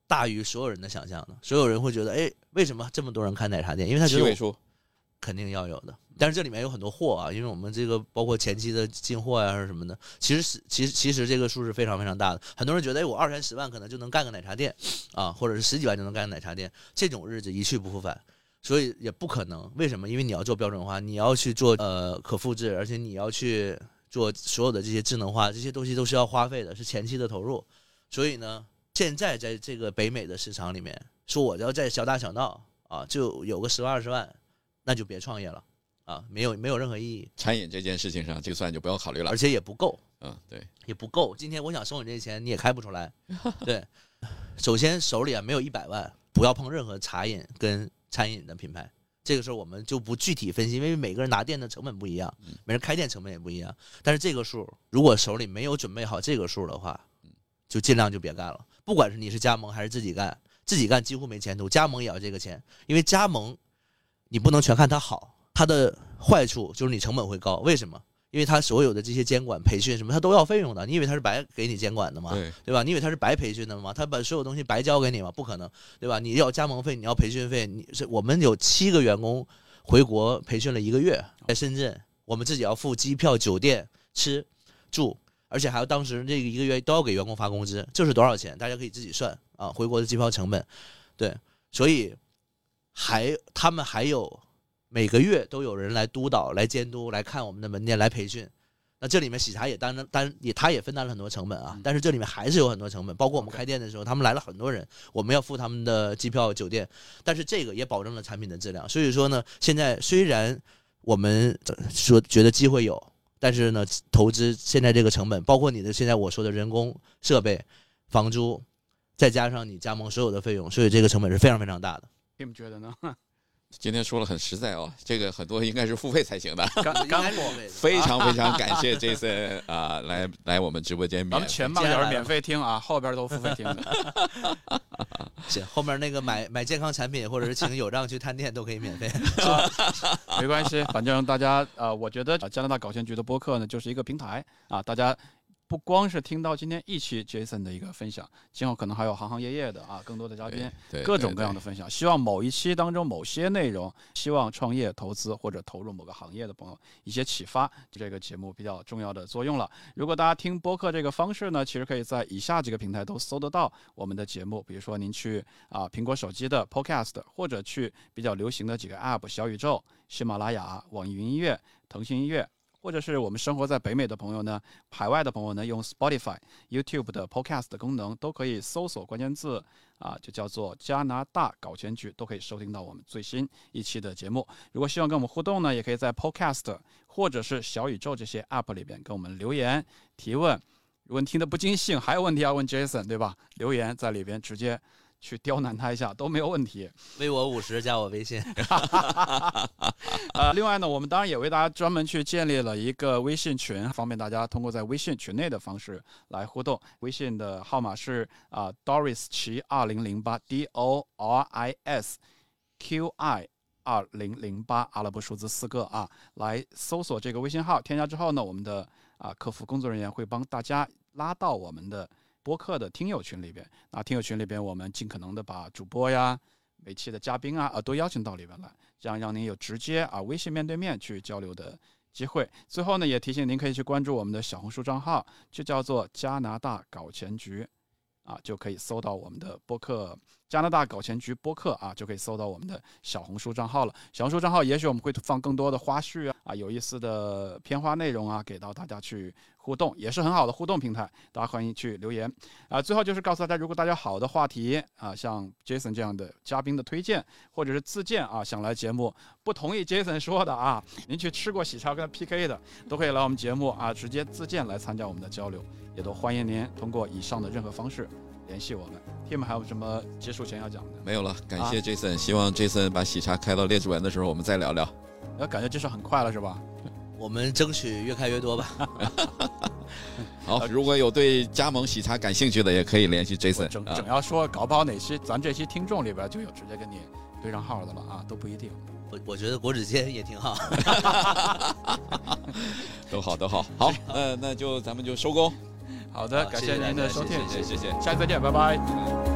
[SPEAKER 3] 大于所有人的想象的。所有人会觉得，哎，为什么这么多人开奶茶店？因为他觉得肯定要有的。但是这里面有很多货啊，因为我们这个包括前期的进货呀、是什么的，其实是其实其实这个数是非常非常大的。很多人觉得，哎，我二三十万可能就能干个奶茶店啊，或者是十几万就能干个奶茶店，这种日子一去不复返。所以也不可能，为什么？因为你要做标准化，你要去做呃可复制，而且你要去做所有的这些智能化，这些东西都是要花费的，是前期的投入。所以呢，现在在这个北美的市场里面，说我要在小打小闹啊，就有个十万二十万，那就别创业了啊，没有没有任何意义，
[SPEAKER 2] 餐饮这件事情上，这个算就不要考虑了
[SPEAKER 3] 而。且也不够，
[SPEAKER 2] 嗯，对，
[SPEAKER 3] 也不够。今天我想收你这钱，你也开不出来。对，首先手里啊没有一百万，不要碰任何茶饮跟餐饮的品牌。这个事儿我们就不具体分析，因为每个人拿店的成本不一样，每人开店成本也不一样。但是这个数，如果手里没有准备好这个数的话，就尽量就别干了。不管是你是加盟还是自己干，自己干几乎没前途，加盟也要这个钱，因为加盟你不能全看它好，它的坏处就是你成本会高。为什么？因为他所有的这些监管、培训什么，他都要费用的。你以为他是白给你监管的吗？
[SPEAKER 2] 对，
[SPEAKER 3] 对吧？你以为他是白培训的吗？他把所有东西白交给你吗？不可能，对吧？你要加盟费，你要培训费，你是我们有七个员工回国培训了一个月，在深圳，我们自己要付机票、酒店、吃住，而且还有当时这个一个月都要给员工发工资，这是多少钱？大家可以自己算啊，回国的机票成本，对，所以还他们还有每个月都有人来督导、来监督、来看我们的门店、来培训。那这里面喜茶也担担也，他也分担了很多成本啊
[SPEAKER 1] 嗯，
[SPEAKER 3] 但是这里面还是有很多成本，包括我们开店的时候，他们来了很多人，我们要付他们的机票、酒店，但是这个也保证了产品的质量。所以说呢，现在虽然我们呃说觉得机会有，但是呢，投资现在这个成本，包括你的现在我说的人工、设备、房租，再加上你加盟所有的费用，所以这个成本是非常非常大的。
[SPEAKER 1] 你们觉得呢？
[SPEAKER 2] 今天说了很实在哦，这个很多应该是付费才行的。
[SPEAKER 1] 干干货。
[SPEAKER 2] 非常非常感谢 Jason 啊、来来我们直播间
[SPEAKER 1] 咱
[SPEAKER 2] 免
[SPEAKER 1] 们前半个小时免费听啊，后边都付费听的。
[SPEAKER 3] 行，后面那个买买健康产品或者是请有账去探店都可以免费。
[SPEAKER 1] 没关系，反正大家呃，我觉得呃加拿大搞钱局的播客呢，就是一个平台啊，大家不光是听到今天一期 Jason 的一个分享，今后可能还有行行业业的啊，更多的嘉宾，
[SPEAKER 2] 对
[SPEAKER 1] 各种各样的分享。希望某一期当中某些内容，希望创业、投资或者投入某个行业的朋友一些启发，这个节目比较重要的作用了。如果大家听播客这个方式呢，其实可以在以下几个平台都搜得到我们的节目，比如说您去啊苹果手机的 Podcast，或者去比较流行的几个 App，小宇宙、喜马拉雅、网易云音乐、腾讯音乐。或者是我们生活在北美的朋友呢，海外的朋友呢，用 Spotify、YouTube 的 Podcast 功能，都可以搜索关键字啊，就叫做加拿大搞钱局，都可以收听到我们最新一期的节目。如果希望跟我们互动呢，也可以在 Podcast 或者是小宇宙这些 App 里边跟我们留言提问。如果你听得不尽兴，还有问题要问 Jason，对吧？留言在里边直接去刁难他一下都没有问题。
[SPEAKER 3] 微我五十加我微信，
[SPEAKER 1] 呃，另外呢，我们当然也为大家专门去建立了一个微信群，方便大家通过在微信群内的方式来互动。微信的号码是啊、Doris 奇二零零八 D O R I S Q I 二零零八阿拉伯数字四个啊，来搜索这个微信号，添加之后呢，我们的啊客服工作人员会帮大家拉到我们的播客的听友群里边。那听友群里边，我们尽可能的把主播呀、每期的嘉宾啊啊都邀请到里边来。这样让您有直接啊微信面对面去交流的机会。最后呢，也提醒您可以去关注我们的小红书账号，就叫做加拿大搞钱局，啊，就可以搜到我们的播客加拿大搞钱局播客啊，就可以搜到我们的小红书账号了。小红书账号也许我们会放更多的花絮啊啊有意思的片花内容啊，给到大家去互动，也是很好的互动平台，大家欢迎去留言啊。最后就是告诉大家，如果大家好的话题啊，像 Jason 这样的嘉宾的推荐，或者是自荐啊，想来节目不同意 Jason 说的啊，您去吃过喜茶跟他 PK 的，都可以来我们节目啊，直接自荐来参加我们的交流，也都欢迎您通过以上的任何方式联系我们。Tim 还有什么结束前要讲的？
[SPEAKER 2] 没有了，感
[SPEAKER 1] 啊
[SPEAKER 2] 谢 Jason，、希望 Jason 把喜茶开到列治文的时候，我们再聊聊。
[SPEAKER 1] 要感觉这是很快了是吧？
[SPEAKER 3] 我们争取越开越多吧。
[SPEAKER 2] 好，如果有对加盟喜茶感兴趣的，也可以联系
[SPEAKER 1] 我
[SPEAKER 2] Jason
[SPEAKER 1] 整
[SPEAKER 2] 啊
[SPEAKER 1] 整要说，搞不好哪些咱这些听众里边就有直接跟你对上号的了啊，都不一定。
[SPEAKER 3] 我我觉得国子监也挺好。
[SPEAKER 2] 都好都好。好，那那就咱们就收工。
[SPEAKER 1] 好的，感谢
[SPEAKER 3] 谢谢大
[SPEAKER 1] 您的收听，
[SPEAKER 3] 谢谢
[SPEAKER 2] 谢谢谢谢。
[SPEAKER 1] 下期再见，拜拜。
[SPEAKER 2] 拜拜